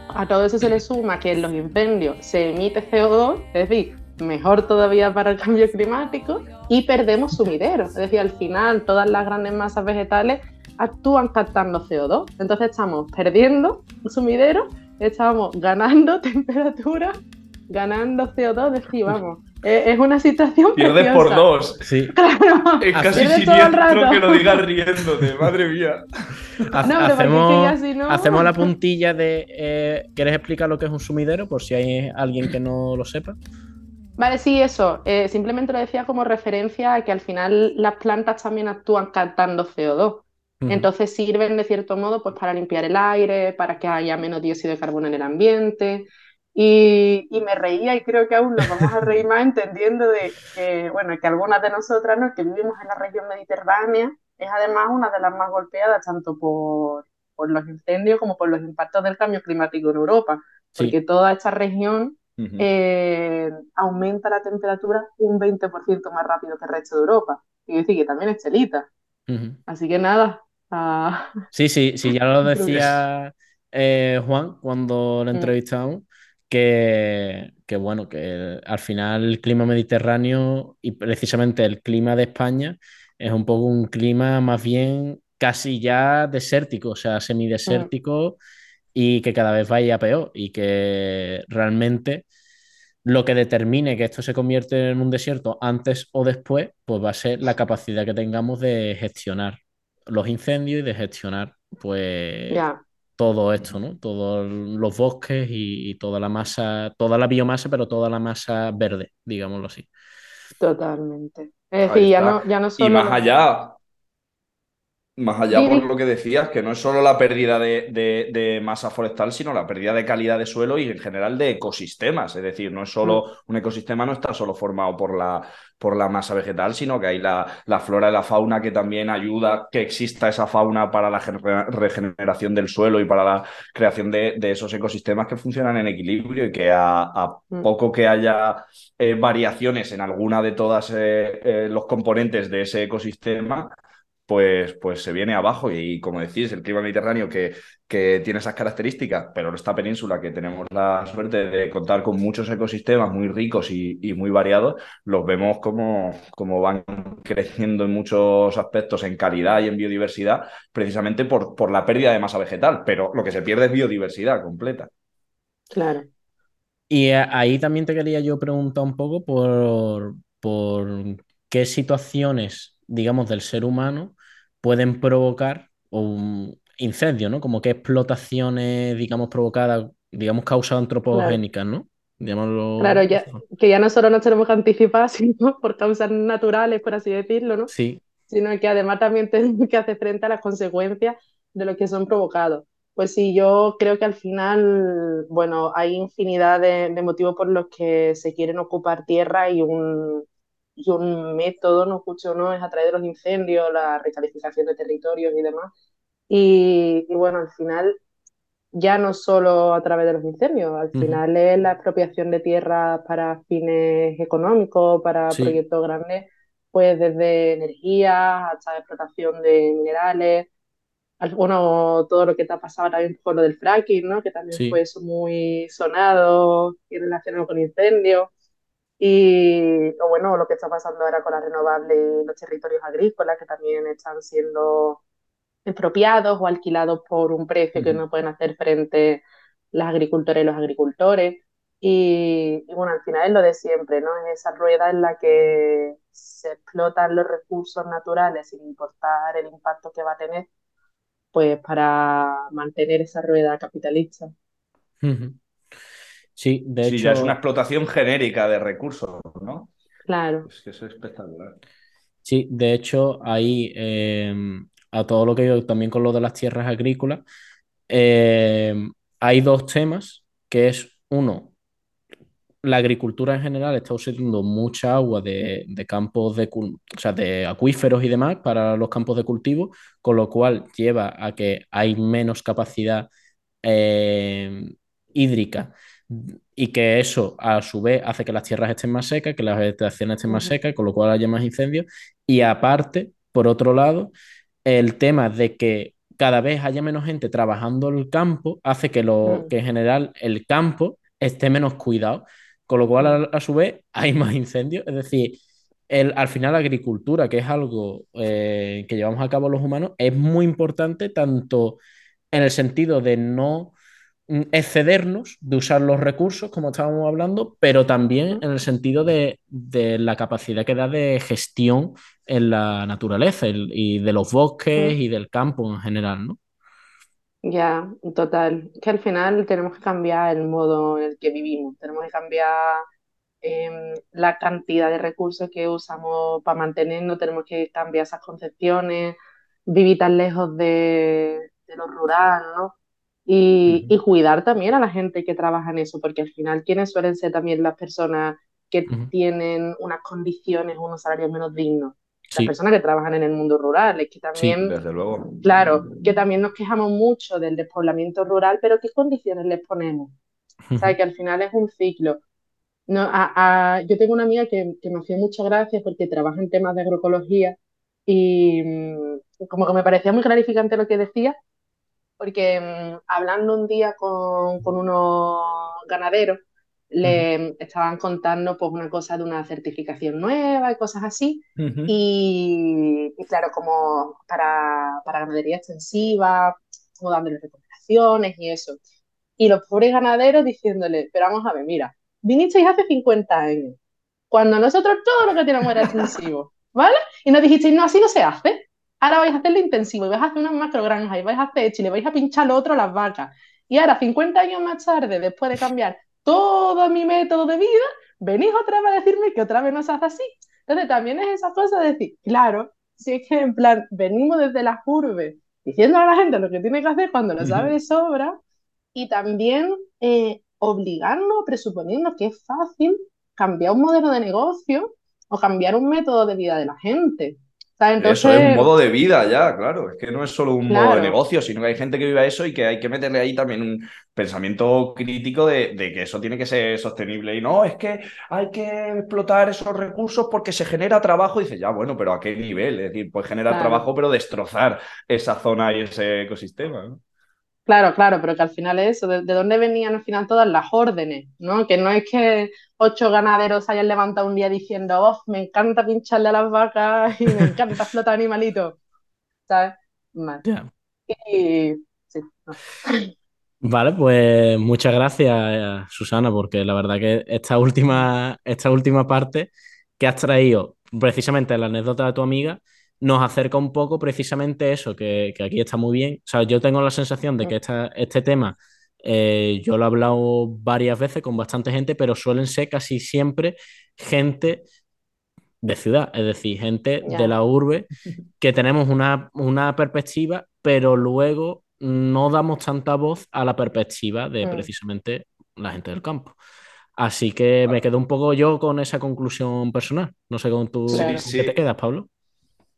a todo eso se le suma que en los incendios se emite CO2, es decir, mejor todavía para el cambio climático, y perdemos sumideros. Es decir, al final todas las grandes masas vegetales actúan captando CO2. Entonces estamos perdiendo sumideros, estamos ganando temperatura, ganando CO2, es decir, vamos, es, es una situación Pierdes por dos. Sí. Es casi siniestro que lo digas riéndote, madre mía. Ha- No, pero porque es que hacemos, ya si no- hacemos la puntilla de. eh, ¿Quieres explicar lo que es un sumidero? Por si hay alguien que no lo sepa. Vale, sí, eso. Eh, simplemente lo decía como referencia a que al final las plantas también actúan captando CO2. Ujú. Entonces sirven de cierto modo pues para limpiar el aire, para que haya menos dióxido de carbono en el ambiente. Y, y me reía y creo que aún nos vamos a reír más entendiendo de que, bueno, que algunas de nosotras, ¿no? que vivimos en la región mediterránea, es además una de las más golpeadas tanto por, por los incendios como por los impactos del cambio climático en Europa, Sí. porque toda esta región eh, aumenta la temperatura un 20% más rápido que el resto de Europa. Y decir que también es chelita. Así que nada. ah, Sí, sí, sí, ya lo decía eh, Juan cuando lo Mm. entrevistamos, que, que bueno, que al final el clima mediterráneo y precisamente el clima de España es un poco un clima más bien casi ya desértico, o sea, semidesértico y que cada vez vaya peor y que realmente lo que determine que esto se convierte en un desierto antes o después, pues va a ser la capacidad que tengamos de gestionar los incendios y de gestionar, pues, Ya. Todo esto, ¿no? Todos los bosques y, y toda la masa, toda la biomasa, pero toda la masa verde, digámoslo así. Totalmente. Es decir, ya no, ya no Y solo más los- allá, más allá por lo que decías, que no es solo la pérdida de, de- de masa forestal, sino la pérdida de calidad de suelo y en general de ecosistemas. Es decir, no es solo un ecosistema, no está solo formado por la, por la masa vegetal, sino que hay la, la flora y la fauna que también ayuda que exista esa fauna para la gen- regeneración del suelo y para la creación de, de esos ecosistemas que funcionan en equilibrio y que a, a Mm. poco que haya eh, variaciones en alguna de todas eh, eh, los componentes de ese ecosistema, pues, pues se viene abajo. Y como decís, el clima mediterráneo que, que tiene esas características, pero esta península que tenemos la suerte de contar con muchos ecosistemas muy ricos y, y muy variados, los vemos como, como van creciendo en muchos aspectos en calidad y en biodiversidad, precisamente por, por la pérdida de masa vegetal. Pero lo que se pierde es biodiversidad completa. Claro. Y a- ahí también te quería yo preguntar un poco por, por qué situaciones, digamos, del ser humano pueden provocar un incendio, ¿no? Como qué explotaciones, digamos, provocadas, digamos, causas antropogénicas, ¿no? Digámoslo Claro, ya, que ya no solo nos tenemos que anticipar, sino por causas naturales, por así decirlo, ¿no? Sí, Sino que además también tenemos que hacer frente a las consecuencias de lo que son provocados. Pues sí, yo creo que al final, bueno, hay infinidad de, de motivos por los que se quieren ocupar tierra y un, y un método, no escucho, ¿no? Es a través de los incendios, la recalificación de territorios y demás. Y, y bueno, al final ya no solo a través de los incendios, al final es la expropiación de tierras para fines económicos, para Sí. proyectos grandes, pues desde energía hasta explotación de minerales, al- bueno, todo lo que te ha pasado también con lo del fracking, ¿no? Que también Sí. fue eso muy sonado y relacionado con incendios. Y o bueno, lo que está pasando ahora con las renovables y los territorios agrícolas, que también están siendo expropiados o alquilados por un precio que no pueden hacer frente las agricultoras y los agricultores. Y, y bueno, al final es lo de siempre, ¿no? Es esa rueda en la que se explotan los recursos naturales sin importar el impacto que va a tener, pues para mantener esa rueda capitalista. Sí, de Sí, ya es una explotación genérica de recursos, ¿no? Claro. Es que eso es espectacular. sí, de hecho, ahí eh, a todo lo que yo también con lo de las tierras agrícolas, eh, hay dos temas, que es uno, la agricultura en general está usando mucha agua de, de campos de, o sea, de acuíferos y demás para los campos de cultivo, con lo cual lleva a que hay menos capacidad eh, hídrica y que eso a su vez hace que las tierras estén más secas, que la vegetación esté más Ujú. seca, con lo cual haya más incendios. Y aparte, por otro lado, el tema de que cada vez haya menos gente trabajando el campo hace que, lo, que en general el campo esté menos cuidado, con lo cual a, a su vez hay más incendios. Es decir, el, al final la agricultura, que es algo eh, que llevamos a cabo los humanos, es muy importante tanto en el sentido de no excedernos, de usar los recursos, como estábamos hablando, pero también en el sentido de, de la capacidad que da de gestión en la naturaleza el- y de los bosques Mm. y del campo en general, ¿no? Ya, total. Que al final tenemos que cambiar el modo en el que vivimos, tenemos que cambiar em, la cantidad de recursos que usamos para mantenernos, tenemos que cambiar esas concepciones vivir tan lejos de, de lo rural, ¿no? Y, y cuidar también a la gente que trabaja en eso, porque al final, ¿quiénes suelen ser también las personas que tienen unas condiciones, unos salarios menos dignos? Las Sí. personas que trabajan en el mundo rural, es que Sí, también desde luego. Claro, que también nos quejamos mucho del despoblamiento rural, pero ¿qué condiciones les ponemos? O sea, que al final es un ciclo. No, a- a- yo tengo una amiga que, que me hacía mucha gracia porque trabaja en temas de agroecología y mm, como que me parecía muy clarificante lo que decía, porque mm, hablando un día con, con unos ganaderos, le estaban contando pues una cosa de una certificación nueva y cosas así. Y claro, como para, para ganadería extensiva, como dándole recomendaciones y eso. Y los pobres ganaderos diciéndole, pero vamos a ver, mira, vinisteis hace 50 años, cuando nosotros todo lo que teníamos era extensivo, ¿vale? Y nos dijisteis, no, así no se hace. Ahora vais a hacerlo intensivo y vais a hacer unas macrogranjas y vais a hacer esto y le vais a pinchar lo otro a las vacas. Y ahora, 50 años más tarde, después de cambiar todo mi método de vida, venís otra vez a decirme que otra vez no se hace así. Entonces también es esa cosa de decir, claro, si es que en plan, venimos desde las curvas diciendo a la gente lo que tiene que hacer cuando lo sabe de sobra y también eh, obligarnos, presuponiendo que es fácil cambiar un modelo de negocio o cambiar un método de vida de la gente. O sea, entonces, Eso es un modo de vida ya, claro. Es que no es solo un modo de negocio, sino que hay gente que vive eso y que hay que meterle ahí también un pensamiento crítico de, de que eso tiene que ser sostenible. Y no, es que hay que explotar esos recursos porque se genera trabajo. Y dice, ya, bueno, pero ¿a qué nivel? Es decir, pues generar Claro. trabajo, pero destrozar esa zona y ese ecosistema. ¿no? Claro, claro, pero que al final es eso, de, de dónde venían al final todas las órdenes, ¿no? Que no es que ocho ganaderos se hayan levantado un día diciendo, oh, me encanta pincharle a las vacas y me encanta explotar animalitos, ¿sabes? Vale. Y sí, no. Vale, pues muchas gracias, Susana, porque la verdad que esta última, esta última parte que has traído, precisamente la anécdota de tu amiga, nos acerca un poco precisamente eso, que, que aquí está muy bien. O sea, yo tengo la sensación de que esta- este tema eh, yo lo he hablado varias veces con bastante gente, pero suelen ser casi siempre gente de ciudad, es decir, gente Ya. de la urbe que tenemos una, una perspectiva, pero luego no damos tanta voz a la perspectiva de Mm. precisamente la gente del campo. Así que me quedo un poco yo con esa conclusión personal. No sé con tú Sí, qué sí. te quedas, Pablo.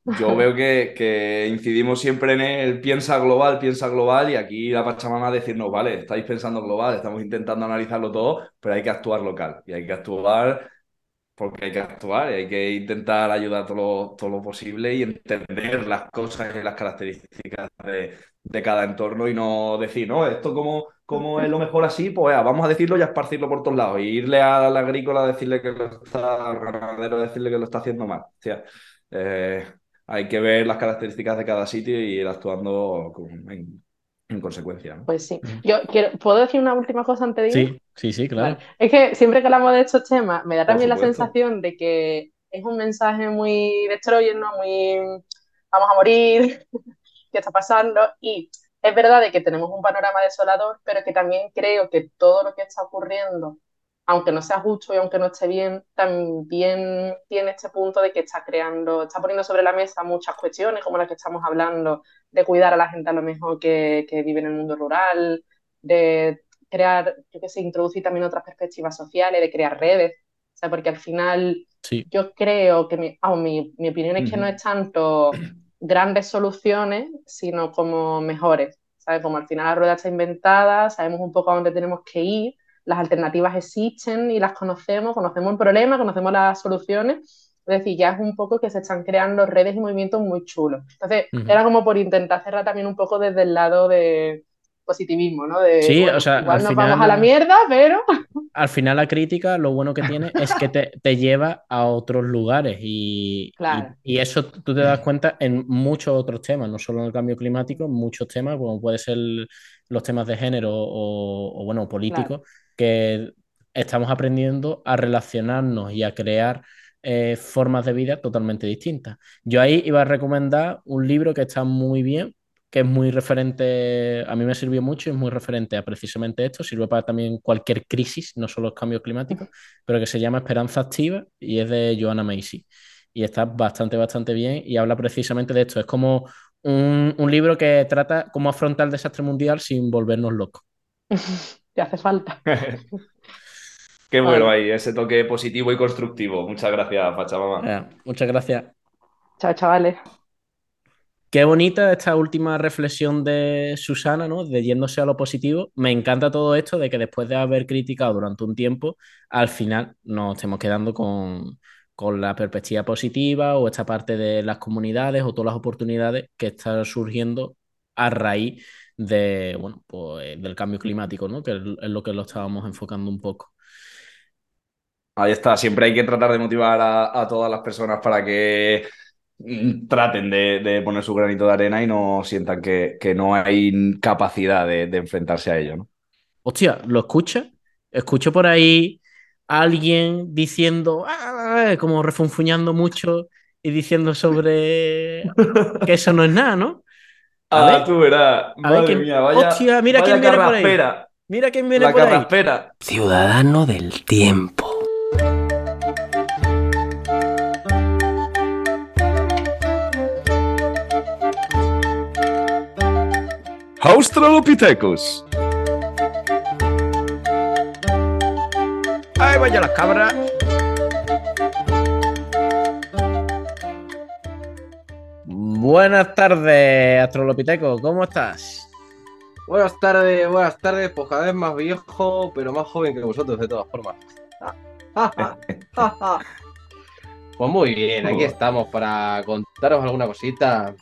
Yo veo que, que incidimos siempre en el piensa global, piensa global, y aquí la Pachamama decirnos, vale, estáis pensando global, estamos intentando analizarlo todo, pero hay que actuar local, y hay que actuar porque hay que actuar, y hay que intentar ayudar todo lo, todo lo posible y entender las cosas y las características de, de cada entorno y no decir, no, esto como, como es lo mejor así, pues ah, vamos a decirlo y a esparcirlo por todos lados, y irle al agrícola a decirle que lo está, al ganadero a decirle que lo está haciendo mal. O sea, eh, hay que ver las características de cada sitio y ir actuando con- en, en consecuencia. ¿no? Pues sí. Yo quiero, ¿puedo decir una última cosa antes de irme? Sí, sí, sí, claro. Vale. Es que siempre que hablamos de estos temas, me da Por también la sensación de que es un mensaje muy destroyer, ¿no? Muy vamos a morir, ¿qué está pasando? Y es verdad de que tenemos un panorama desolador, pero que también creo que todo lo que está ocurriendo, aunque no sea justo y aunque no esté bien, también tiene este punto de que está creando, está poniendo sobre la mesa muchas cuestiones, como las que estamos hablando, de cuidar a la gente a lo mejor que, que vive en el mundo rural, de crear, yo qué sé, introducir también otras perspectivas sociales, de crear redes, o sea, porque al final Sí. yo creo que mi, ah, mi, mi opinión es que no es tanto grandes soluciones, sino como mejores, ¿sabes? Como al final la rueda está inventada, sabemos un poco a dónde tenemos que ir, las alternativas existen y las conocemos, conocemos el problema, conocemos las soluciones, es decir, ya es un poco que se están creando redes y movimientos muy chulos. Entonces, era como por intentar cerrar también un poco desde el lado de positivismo, ¿no? De, Sí, bueno, o sea, igual al nos final- vamos a la mierda, pero... Al final la crítica lo bueno que tiene es que te, te lleva a otros lugares y, Claro. y, y eso tú te das cuenta en muchos otros temas, no solo en el cambio climático, en muchos temas, como puede ser los temas de género o, o, bueno, políticos, que estamos aprendiendo a relacionarnos y a crear eh, formas de vida totalmente distintas. Yo ahí iba a recomendar un libro que está muy bien, que es muy referente, a mí me sirvió mucho y es muy referente a precisamente esto, sirve para también cualquier crisis, no solo los cambios climáticos, pero que se llama Esperanza Activa y es de Joanna Macy. Y está bastante, bastante bien y habla precisamente de esto. Es como Un, un libro que trata cómo afrontar el desastre mundial sin volvernos locos. Hace falta. Qué bueno ahí, ese toque positivo y constructivo. Muchas gracias, Pachamama. Eh, muchas gracias. Chao, chavales. Qué bonita esta última reflexión de Susana, ¿no? De yéndose a lo positivo. Me encanta todo esto de que después de haber criticado durante un tiempo, al final nos estemos quedando con, con la perspectiva positiva o esta parte de las comunidades o todas las oportunidades que están surgiendo a raíz de, bueno, pues, del cambio climático, ¿no? Que es lo que lo estábamos enfocando un poco. Ahí está, siempre hay que tratar de motivar a, a todas las personas para que mm, traten de, de poner su granito de arena y no sientan que, que no hay capacidad de, de enfrentarse a ello, ¿no? Hostia, ¿lo escucha? Escucho por ahí a alguien diciendo, "Ah", como refunfuñando mucho y diciendo sobre que eso no es nada, ¿no? A Ah, ver, tú verás. a ver Madre quién- mía, vaya, Hostia, mira vaya quién viene por ahí. Mira quién viene La por ahí. Ciudadano del tiempo. Australopithecus. ¡Ay, vaya las cabras! Buenas tardes, Astrolopiteco, ¿cómo estás? Buenas tardes, buenas tardes, pues cada vez más viejo, pero más joven que vosotros de todas formas. Pues muy bien, aquí estamos para contaros alguna cosita.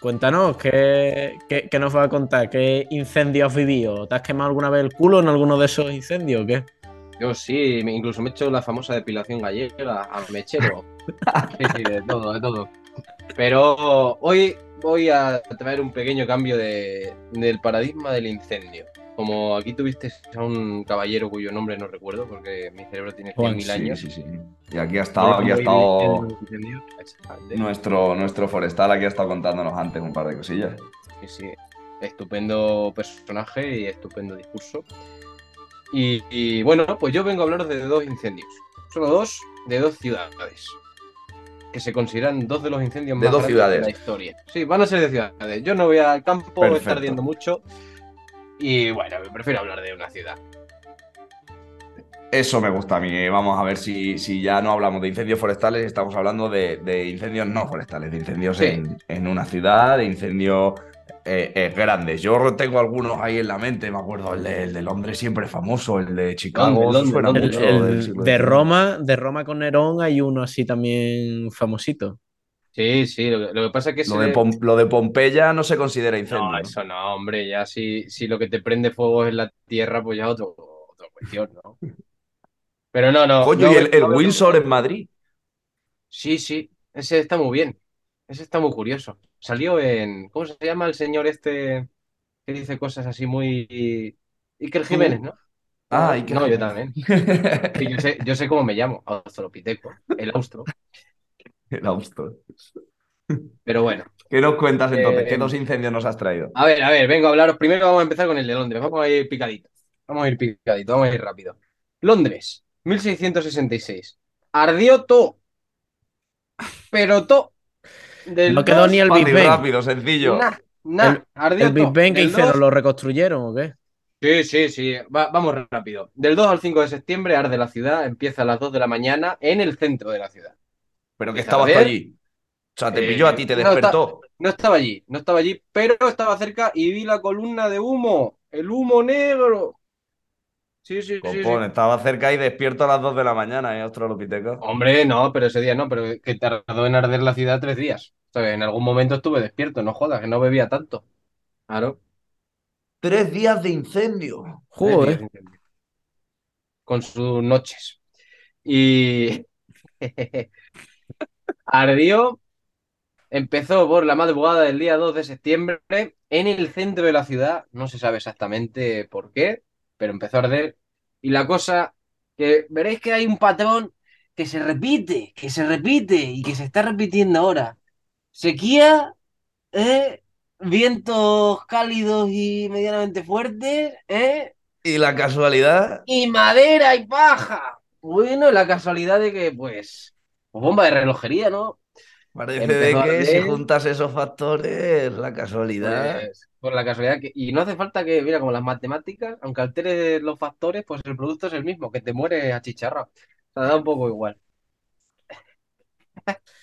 Cuéntanos, ¿qué, qué, qué nos va a contar? ¿Qué incendio has vivido? ¿Te has quemado alguna vez el culo en alguno de esos incendios o qué? Yo sí, incluso me he hecho la famosa depilación gallega al mechero. Sí, sí, de todo, de todo. Pero hoy voy a traer un pequeño cambio de, del paradigma del incendio. Como aquí tuviste a un caballero cuyo nombre no recuerdo porque mi cerebro tiene 100.000 Sí, años. sí, sí. Y aquí ha estado, aquí ha estado nuestro, nuestro forestal, aquí ha estado contándonos antes un par de cosillas. Sí, sí. Estupendo personaje y estupendo discurso. Y, y, bueno, pues yo vengo a hablar de dos incendios. Solo dos de dos ciudades. Que se consideran dos de los incendios De más dos ciudades. de la historia. Sí, van a ser de ciudades. Yo no voy al campo, Perfecto. está ardiendo mucho. Y bueno, prefiero hablar de una ciudad. Eso me gusta a mí. Vamos a ver si, si ya no hablamos de incendios forestales, estamos hablando de, de incendios no forestales, de incendios Sí. en, en una ciudad, de incendios eh, eh, grandes. Yo tengo algunos ahí en la mente, me acuerdo, el de, el de Londres siempre famoso, el de Chicago, Londres, eso suena Londres, mucho El- del siglo de. Roma, de Roma con Nerón hay uno así también famosito. Sí, sí, lo que, lo que pasa es que Lo de, Pom- lo de Pompeya no se considera incendio. Eso no, hombre, ya si, si lo que te prende fuego es la tierra, pues ya es otro, otra cuestión, ¿no? Pero no, no. Coño, no y el, el Windsor en Madrid. Sí, sí, ese está muy bien. Ese está muy curioso. Salió en. ¿Cómo se llama el señor este que dice cosas así muy. Iker Jiménez, ¿no? Ah, Iker No, yo también. Sí, yo sé, yo sé cómo me llamo, Australopiteco, el austro. El Austro. Pero bueno. ¿Qué nos cuentas entonces? Eh, ¿Qué dos incendios nos has traído? A ver, a ver, vengo a hablaros. Primero vamos a empezar con el de Londres. Vamos a ir picadito. Vamos a ir picadito, vamos a ir rápido. Londres, 1666. Ardió todo. Pero todo. Del No quedó ni el Big Bang. rápido, sencillo. Nah, nah, El- ardió ¿El Big. Bang que hicieron? dos- ¿Lo reconstruyeron o qué? Sí, sí, sí. Va- vamos rápido. Del 2 al 5 de septiembre arde la ciudad. Empieza a las 2 de la mañana en el centro de la ciudad. Pero que estabas tú arder. allí. O sea, te Eh, pilló a ti, te no, está- despertó. No estaba allí, no estaba allí, pero estaba cerca y vi la columna de humo. El humo negro. Sí, sí, sí, estaba cerca y despierto a las 2 de la mañana, ¿eh, Australopiteco? Hombre, no, pero ese día no, pero que tardó en arder la ciudad tres días. O sea, en algún momento estuve despierto, no jodas, que no bebía tanto. Claro. Tres días de incendio. tres días Joder. sin incendio. Con sus noches. Y ardió, empezó por la madrugada del día 2 de septiembre en el centro de la ciudad. No se sabe exactamente por qué, pero empezó a arder. Y la cosa, que veréis que hay un patrón que se repite, que se repite y que se está repitiendo ahora. Sequía, ¿eh? vientos cálidos y medianamente fuertes, ¿eh? Y la casualidad. y madera y paja. Bueno, la casualidad de que, pues, pues bomba de relojería, ¿no? Parece de que si juntas esos factores, la casualidad. Pues, por la casualidad que. Y no hace falta que, mira, como las matemáticas, aunque alteres los factores, pues el producto es el mismo, que te muere achicharrado. O sea, da un poco igual.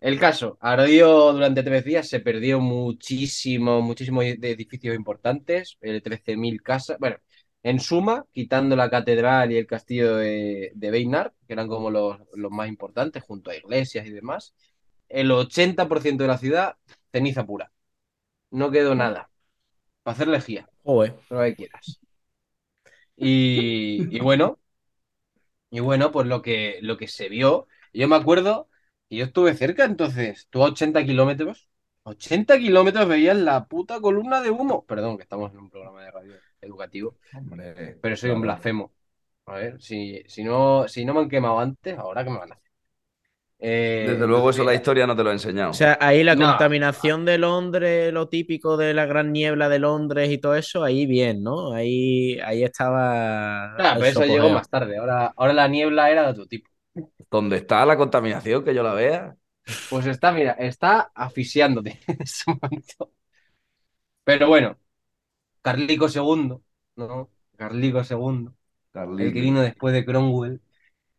El caso, ardió durante tres días, se perdió muchísimo, muchísimo de edificios importantes, eh, 13.000 casas. Bueno, en suma, quitando la catedral y el castillo de, de Beinar, que eran como los, los más importantes, junto a iglesias y demás, el 80% de la ciudad, ceniza pura. No quedó nada. Para hacer lejía. Joder. Lo que quieras. Y, y bueno, y bueno, pues lo que, lo que se vio, yo me acuerdo que yo estuve cerca entonces, tú a 80 kilómetros, 80 kilómetros veías la puta columna de humo. Perdón, que estamos en un programa de radio educativo, Hombre, pero soy un blasfemo. A ver, si, si no, si no me han quemado antes, ahora que me van a hacer. Eh, Desde luego, eso la entonces, historia no te lo ha enseñado. O sea, ahí la No. contaminación de Londres, lo típico de la gran niebla de Londres y todo eso, ahí bien, ¿no? Ahí, ahí estaba. claro, pero eso llegó más tarde. Ahora, ahora la niebla era de otro tipo. ¿Dónde está la contaminación? Que yo la vea. Pues está, mira, está asfixiándote en ese momento. Pero bueno, Carlico II, ¿no? Carlico II, el que vino después de Cromwell.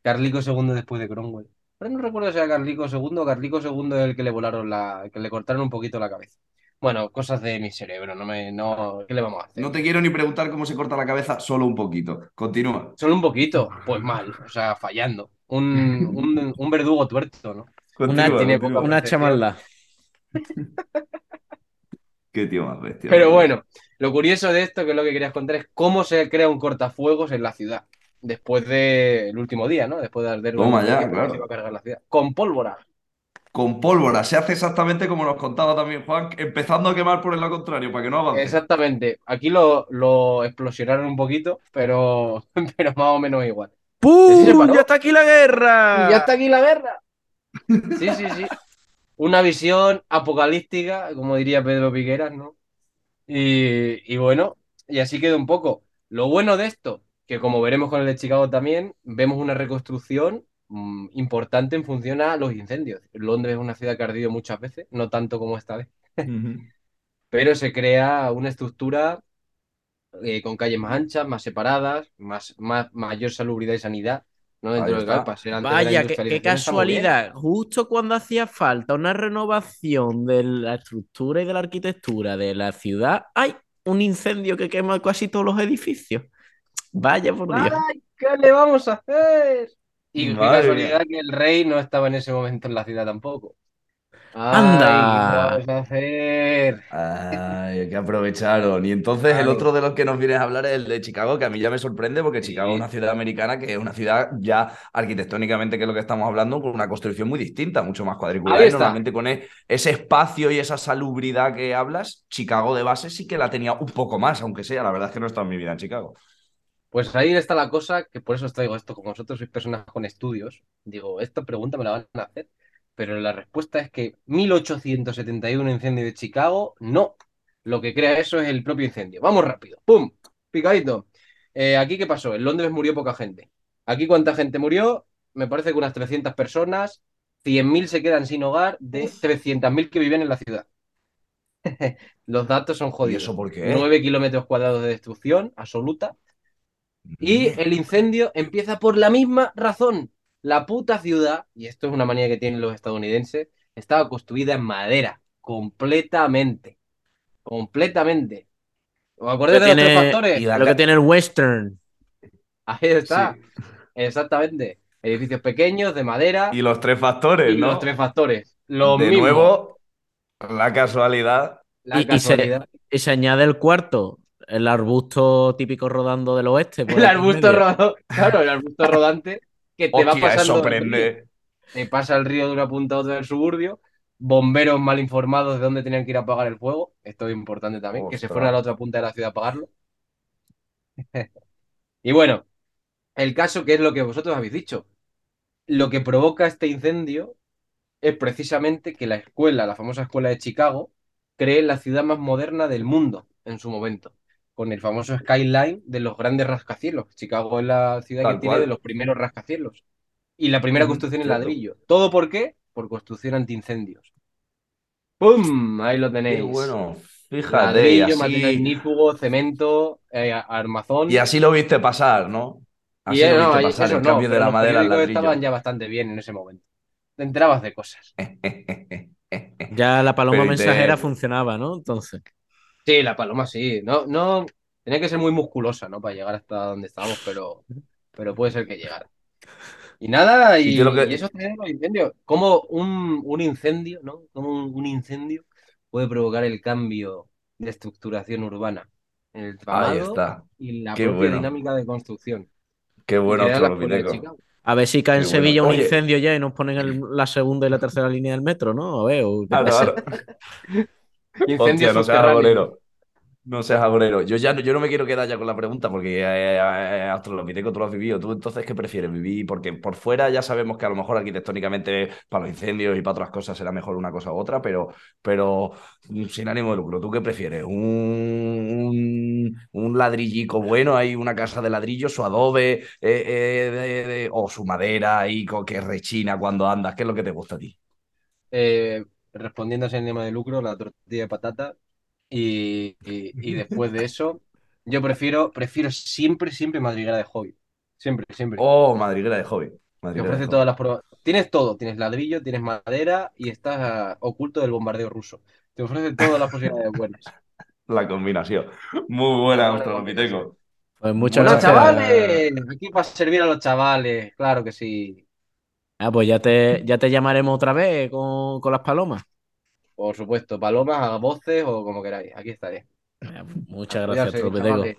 Carlico II después de Cromwell. Pero no recuerdo si era Carlico II o Carlico II es el que le volaron la, que le cortaron un poquito la cabeza. Bueno, cosas de mi cerebro, no me, no, ¿qué le vamos a hacer? No te quiero ni preguntar cómo se corta la cabeza, solo un poquito. Continúa. Solo un poquito, pues mal, o sea, fallando. Un, un, un verdugo tuerto, ¿no? Una, tiene poca una chamalda. Qué tío más bestia. Pero bueno, lo curioso de esto, que es lo que querías contar, es cómo se crea un cortafuegos en la ciudad. Después del último día, ¿no? Después de arder Toma ya, claro. se iba a cargar la ciudad. Con pólvora. Con pólvora, se hace exactamente como nos contaba también Juan, empezando a quemar por el lado contrario, para que no avance. Exactamente. Aquí lo, lo explosionaron un poquito, pero, pero más o menos igual. ¡Pum! ¡Ya está aquí la guerra! ¡Ya está aquí la guerra! Sí, sí, sí. Una visión apocalíptica, como diría Pedro Piqueras, ¿no? Y, y bueno, y así quedó un poco. Lo bueno de esto, que como veremos con el de Chicago también, vemos una reconstrucción mm, importante en función a los incendios. Londres es una ciudad que ha ardido muchas veces, no tanto como esta vez, pero se crea una estructura eh, con calles más anchas, más separadas, más, más, mayor salubridad y sanidad, ¿no? Dentro Ahí de está. Calpa, ser antes de la Vaya, qué, casualidad. Justo cuando hacía falta una renovación de la estructura y de la arquitectura de la ciudad, hay un incendio que quema casi todos los edificios. Vaya por Dios. ¡Ay, qué le vamos a hacer! Y qué casualidad que el rey no estaba en ese momento en la ciudad tampoco. ¡Ay, Anda. qué vamos a hacer! Ay, que aprovecharon. Y entonces el otro de los que nos vienes a hablar es el de Chicago, que a mí ya me sorprende porque Chicago es una ciudad americana que es una ciudad ya arquitectónicamente, que es lo que estamos hablando, con una construcción muy distinta, mucho más cuadricular. Ahí Y normalmente con e- ese espacio y esa salubridad que hablas, Chicago de base sí que la tenía un poco más, aunque sea. La verdad es que no he estado en mi vida en Chicago. Pues ahí está la cosa, que por eso os traigo esto, como vosotros sois personas con estudios, digo, esta pregunta me la van a hacer, pero la respuesta es que 1871 incendio de Chicago, no. Lo que crea eso es el propio incendio. Vamos rápido, ¡pum! Picadito. Eh, ¿Aquí qué pasó? En Londres murió poca gente. ¿Aquí cuánta gente murió? Me parece que unas 300 personas, 100.000 se quedan sin hogar, de 300.000 que viven en la ciudad. Los datos son ¿Y jodidos. eso por qué? 9 kilómetros cuadrados de destrucción absoluta. Y el incendio empieza por la misma razón. La puta ciudad, y esto es una manía que tienen los estadounidenses, estaba construida en madera, completamente. Completamente. ¿Os acordáis de los tres factores? y lo que tiene el western. Ahí está. Exactamente. Edificios pequeños, de madera, Y los tres factores, y ¿no? los tres factores. Lo de mismo. nuevo, la casualidad. La y, y se, casualidad. y se añade el cuarto, el arbusto típico rodando del oeste. por El arbusto. Claro, el arbusto rodante que te va pasando. eso el prende. río. Te pasa el río de una punta a otra del suburbio. Bomberos mal informados de dónde tenían que ir a apagar el fuego. Esto es importante también, que se fueron a la otra punta de la ciudad a apagarlo. y bueno, el caso que es lo que vosotros habéis dicho. Lo que provoca este incendio es precisamente que la escuela, la famosa escuela de Chicago, cree la ciudad más moderna del mundo en su momento, con el famoso skyline de los grandes rascacielos. Chicago es la ciudad Tal que tiene de los primeros rascacielos y la primera construcción en ladrillo. ¿Todo por qué? por construcción antiincendios. ¡Pum! Ahí lo tenéis. Qué bueno. Fíjate, Ladrillo, así, material ignífugo, cemento, eh, armazón. y así lo viste pasar, ¿no? Así Y, eh, lo no, viste pasar, eso el no, cambio de la madera al ladrillo. estaban ya bastante bien en ese momento. Te enterabas de cosas. Ya la paloma Pero mensajera funcionaba, ¿no? Entonces. Sí, la paloma sí. No, no, tenía que ser muy musculosa, ¿no? Para llegar hasta donde estábamos, pero, pero puede ser que llegara. Y nada, y, Y que- y eso también los incendios. Como un, un incendio, ¿no? Como un, un incendio puede provocar el cambio de estructuración urbana en el tramado está. y la Qué propia bueno. dinámica de construcción. Qué bueno. A ver si cae en Qué bueno. Sevilla un Oye. incendio ya y nos ponen el- la segunda y la tercera línea del metro, ¿no? A ver, o Claro, claro. Incendio Hostia, no seas agorero. No seas agorero. Yo ya no, yo no me quiero quedar ya con la pregunta porque eh, eh, Australopiteco tú lo has vivido. ¿Tú entonces qué prefieres vivir? Porque por fuera ya sabemos que a lo mejor arquitectónicamente para los incendios y para otras cosas será mejor una cosa u otra, pero, pero mm, sin ánimo de lucro. ¿Tú qué prefieres? ¿Un, un, un ladrillico bueno, hay una casa de ladrillo, su adobe eh, eh, de- de- o su madera ahí que rechina cuando andas? ¿Qué es lo que te gusta a ti? Eh, respondiendo a ese tema de lucro, la tortilla de patata. Y, y- y después de eso, yo prefiero, prefiero siempre, siempre madriguera de hobby. Siempre, siempre. Oh, madriguera de hobby. Te Madriguera de ofrece hobby. todas las pruebas. Tienes todo, tienes ladrillo, tienes madera y estás oculto del bombardeo ruso. Te ofrece todas las posibilidades buenas. La combinación. Muy buena, Australopiteco. Pues muchas Bueno, gracias. chavales, aquí para servir a los chavales, claro que sí. Ah, pues ya te, ya te llamaremos otra vez con, con las palomas. Por supuesto, palomas, a voces o como queráis. Aquí estaré. Muchas Ya gracias, sé, Australopiteco. chavales.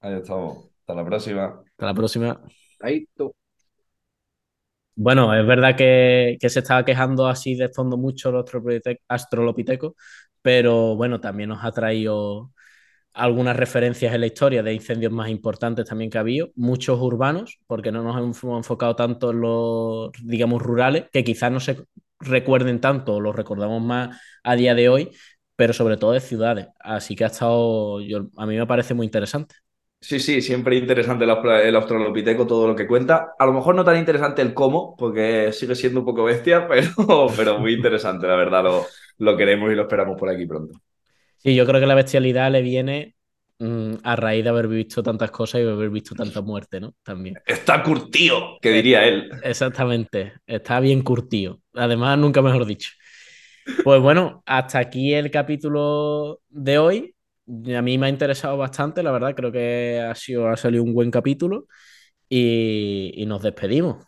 Ahí estamos. Hasta la próxima. Hasta la próxima. Ahí tú. Bueno, es verdad que, que se estaba quejando así de fondo mucho Australopite- Australopiteco, pero bueno, también nos ha traído algunas referencias en la historia de incendios más importantes también que ha habido, muchos urbanos, porque no nos hemos enfocado tanto en los, digamos, rurales, que quizás no se recuerden tanto o los recordamos más a día de hoy, pero sobre todo de ciudades. Así que ha estado, a mí me parece muy interesante. Sí, sí, siempre interesante el, el Australopiteco, todo lo que cuenta. A lo mejor no tan interesante el cómo, porque sigue siendo un poco bestia, pero, pero muy interesante, la verdad. Lo, lo queremos y lo esperamos por aquí pronto. Sí, yo creo que la bestialidad le viene mm, a raíz de haber visto tantas cosas y de haber visto tanta muerte, ¿no? También. Está curtido, que diría él. Exactamente, está bien curtido. Además, nunca mejor dicho. Pues bueno, hasta aquí el capítulo de hoy. A mí me ha interesado bastante, la verdad, creo que ha sido, ha salido un buen capítulo y, y nos despedimos.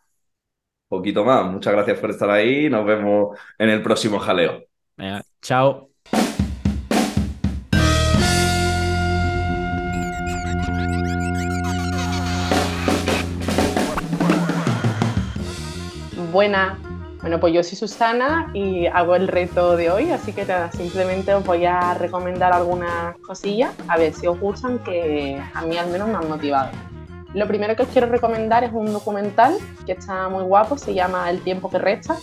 Poquito más. Muchas gracias por estar ahí. Nos vemos en el próximo jaleo. Venga, chao. Buena. Bueno, pues yo soy Susana y hago el reto de hoy, así que simplemente os voy a recomendar algunas cosillas, a ver si os gustan, que a mí al menos me han motivado. Lo primero que os quiero recomendar es un documental que está muy guapo, se llama El tiempo que resta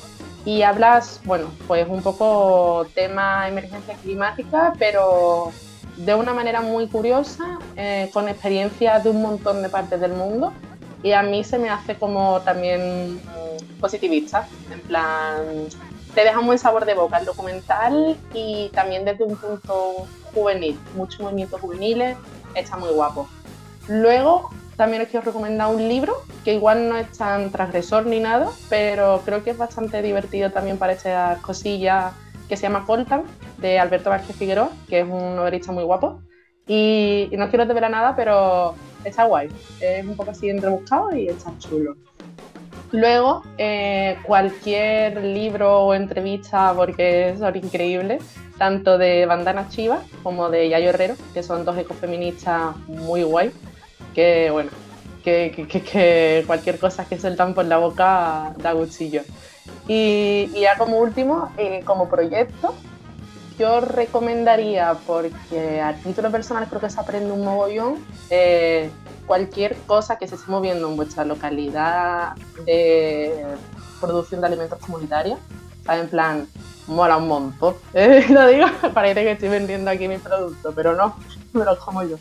y hablas, bueno, pues un poco tema emergencia climática, pero de una manera muy curiosa, eh, con experiencias de un montón de partes del mundo y a mí se me hace como también positivista, en plan, te deja un buen sabor de boca el documental y también desde un punto juvenil, muchos movimientos juveniles, está muy guapo. Luego también os quiero recomendar un libro que igual no es tan transgresor ni nada, pero creo que es bastante divertido también para estas cosillas, que se llama Coltan, de Alberto Vázquez Figueroa, que es un novelista muy guapo. Y, y no quiero desvelar nada, pero está guay. Es un poco así entrebuscado y está chulo. Luego, eh, cualquier libro o entrevista, porque son increíbles, tanto de Bandana Chiva como de Yayo Herrero, que son dos ecofeministas muy guay, que bueno, que- que cualquier cosa que sueltan por la boca da gustillo. Y, y ya como último, eh, como proyecto, yo recomendaría, porque a título personal creo que se aprende un mogollón, eh, cualquier cosa que se esté moviendo en vuestra localidad de producción de alimentos comunitarios, ¿sabes? En plan, mola un montón. Eh, lo digo, parece que estoy vendiendo aquí mi producto, pero no, me lo como yo.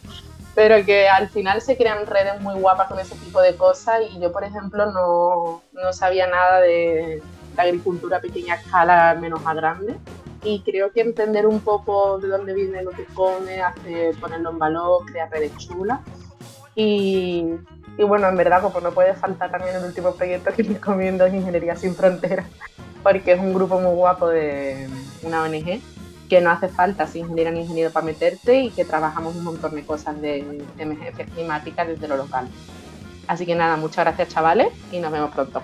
Pero que al final se crean redes muy guapas con ese tipo de cosas y yo, por ejemplo, no, no sabía nada de, agricultura a pequeña escala menos a grande. Y creo que entender un poco de dónde viene lo que come, hace, ponerlo en valor, crear redes chulas. Y, y bueno, en verdad, como no puede faltar también el último proyecto que recomiendo es Ingeniería Sin Fronteras, porque es un grupo muy guapo de una ONG que no hace falta ser ingeniero ni ingeniero para meterte y que trabajamos un montón de cosas de, de emergencias climáticas desde lo local. Así que nada, muchas gracias chavales y nos vemos pronto.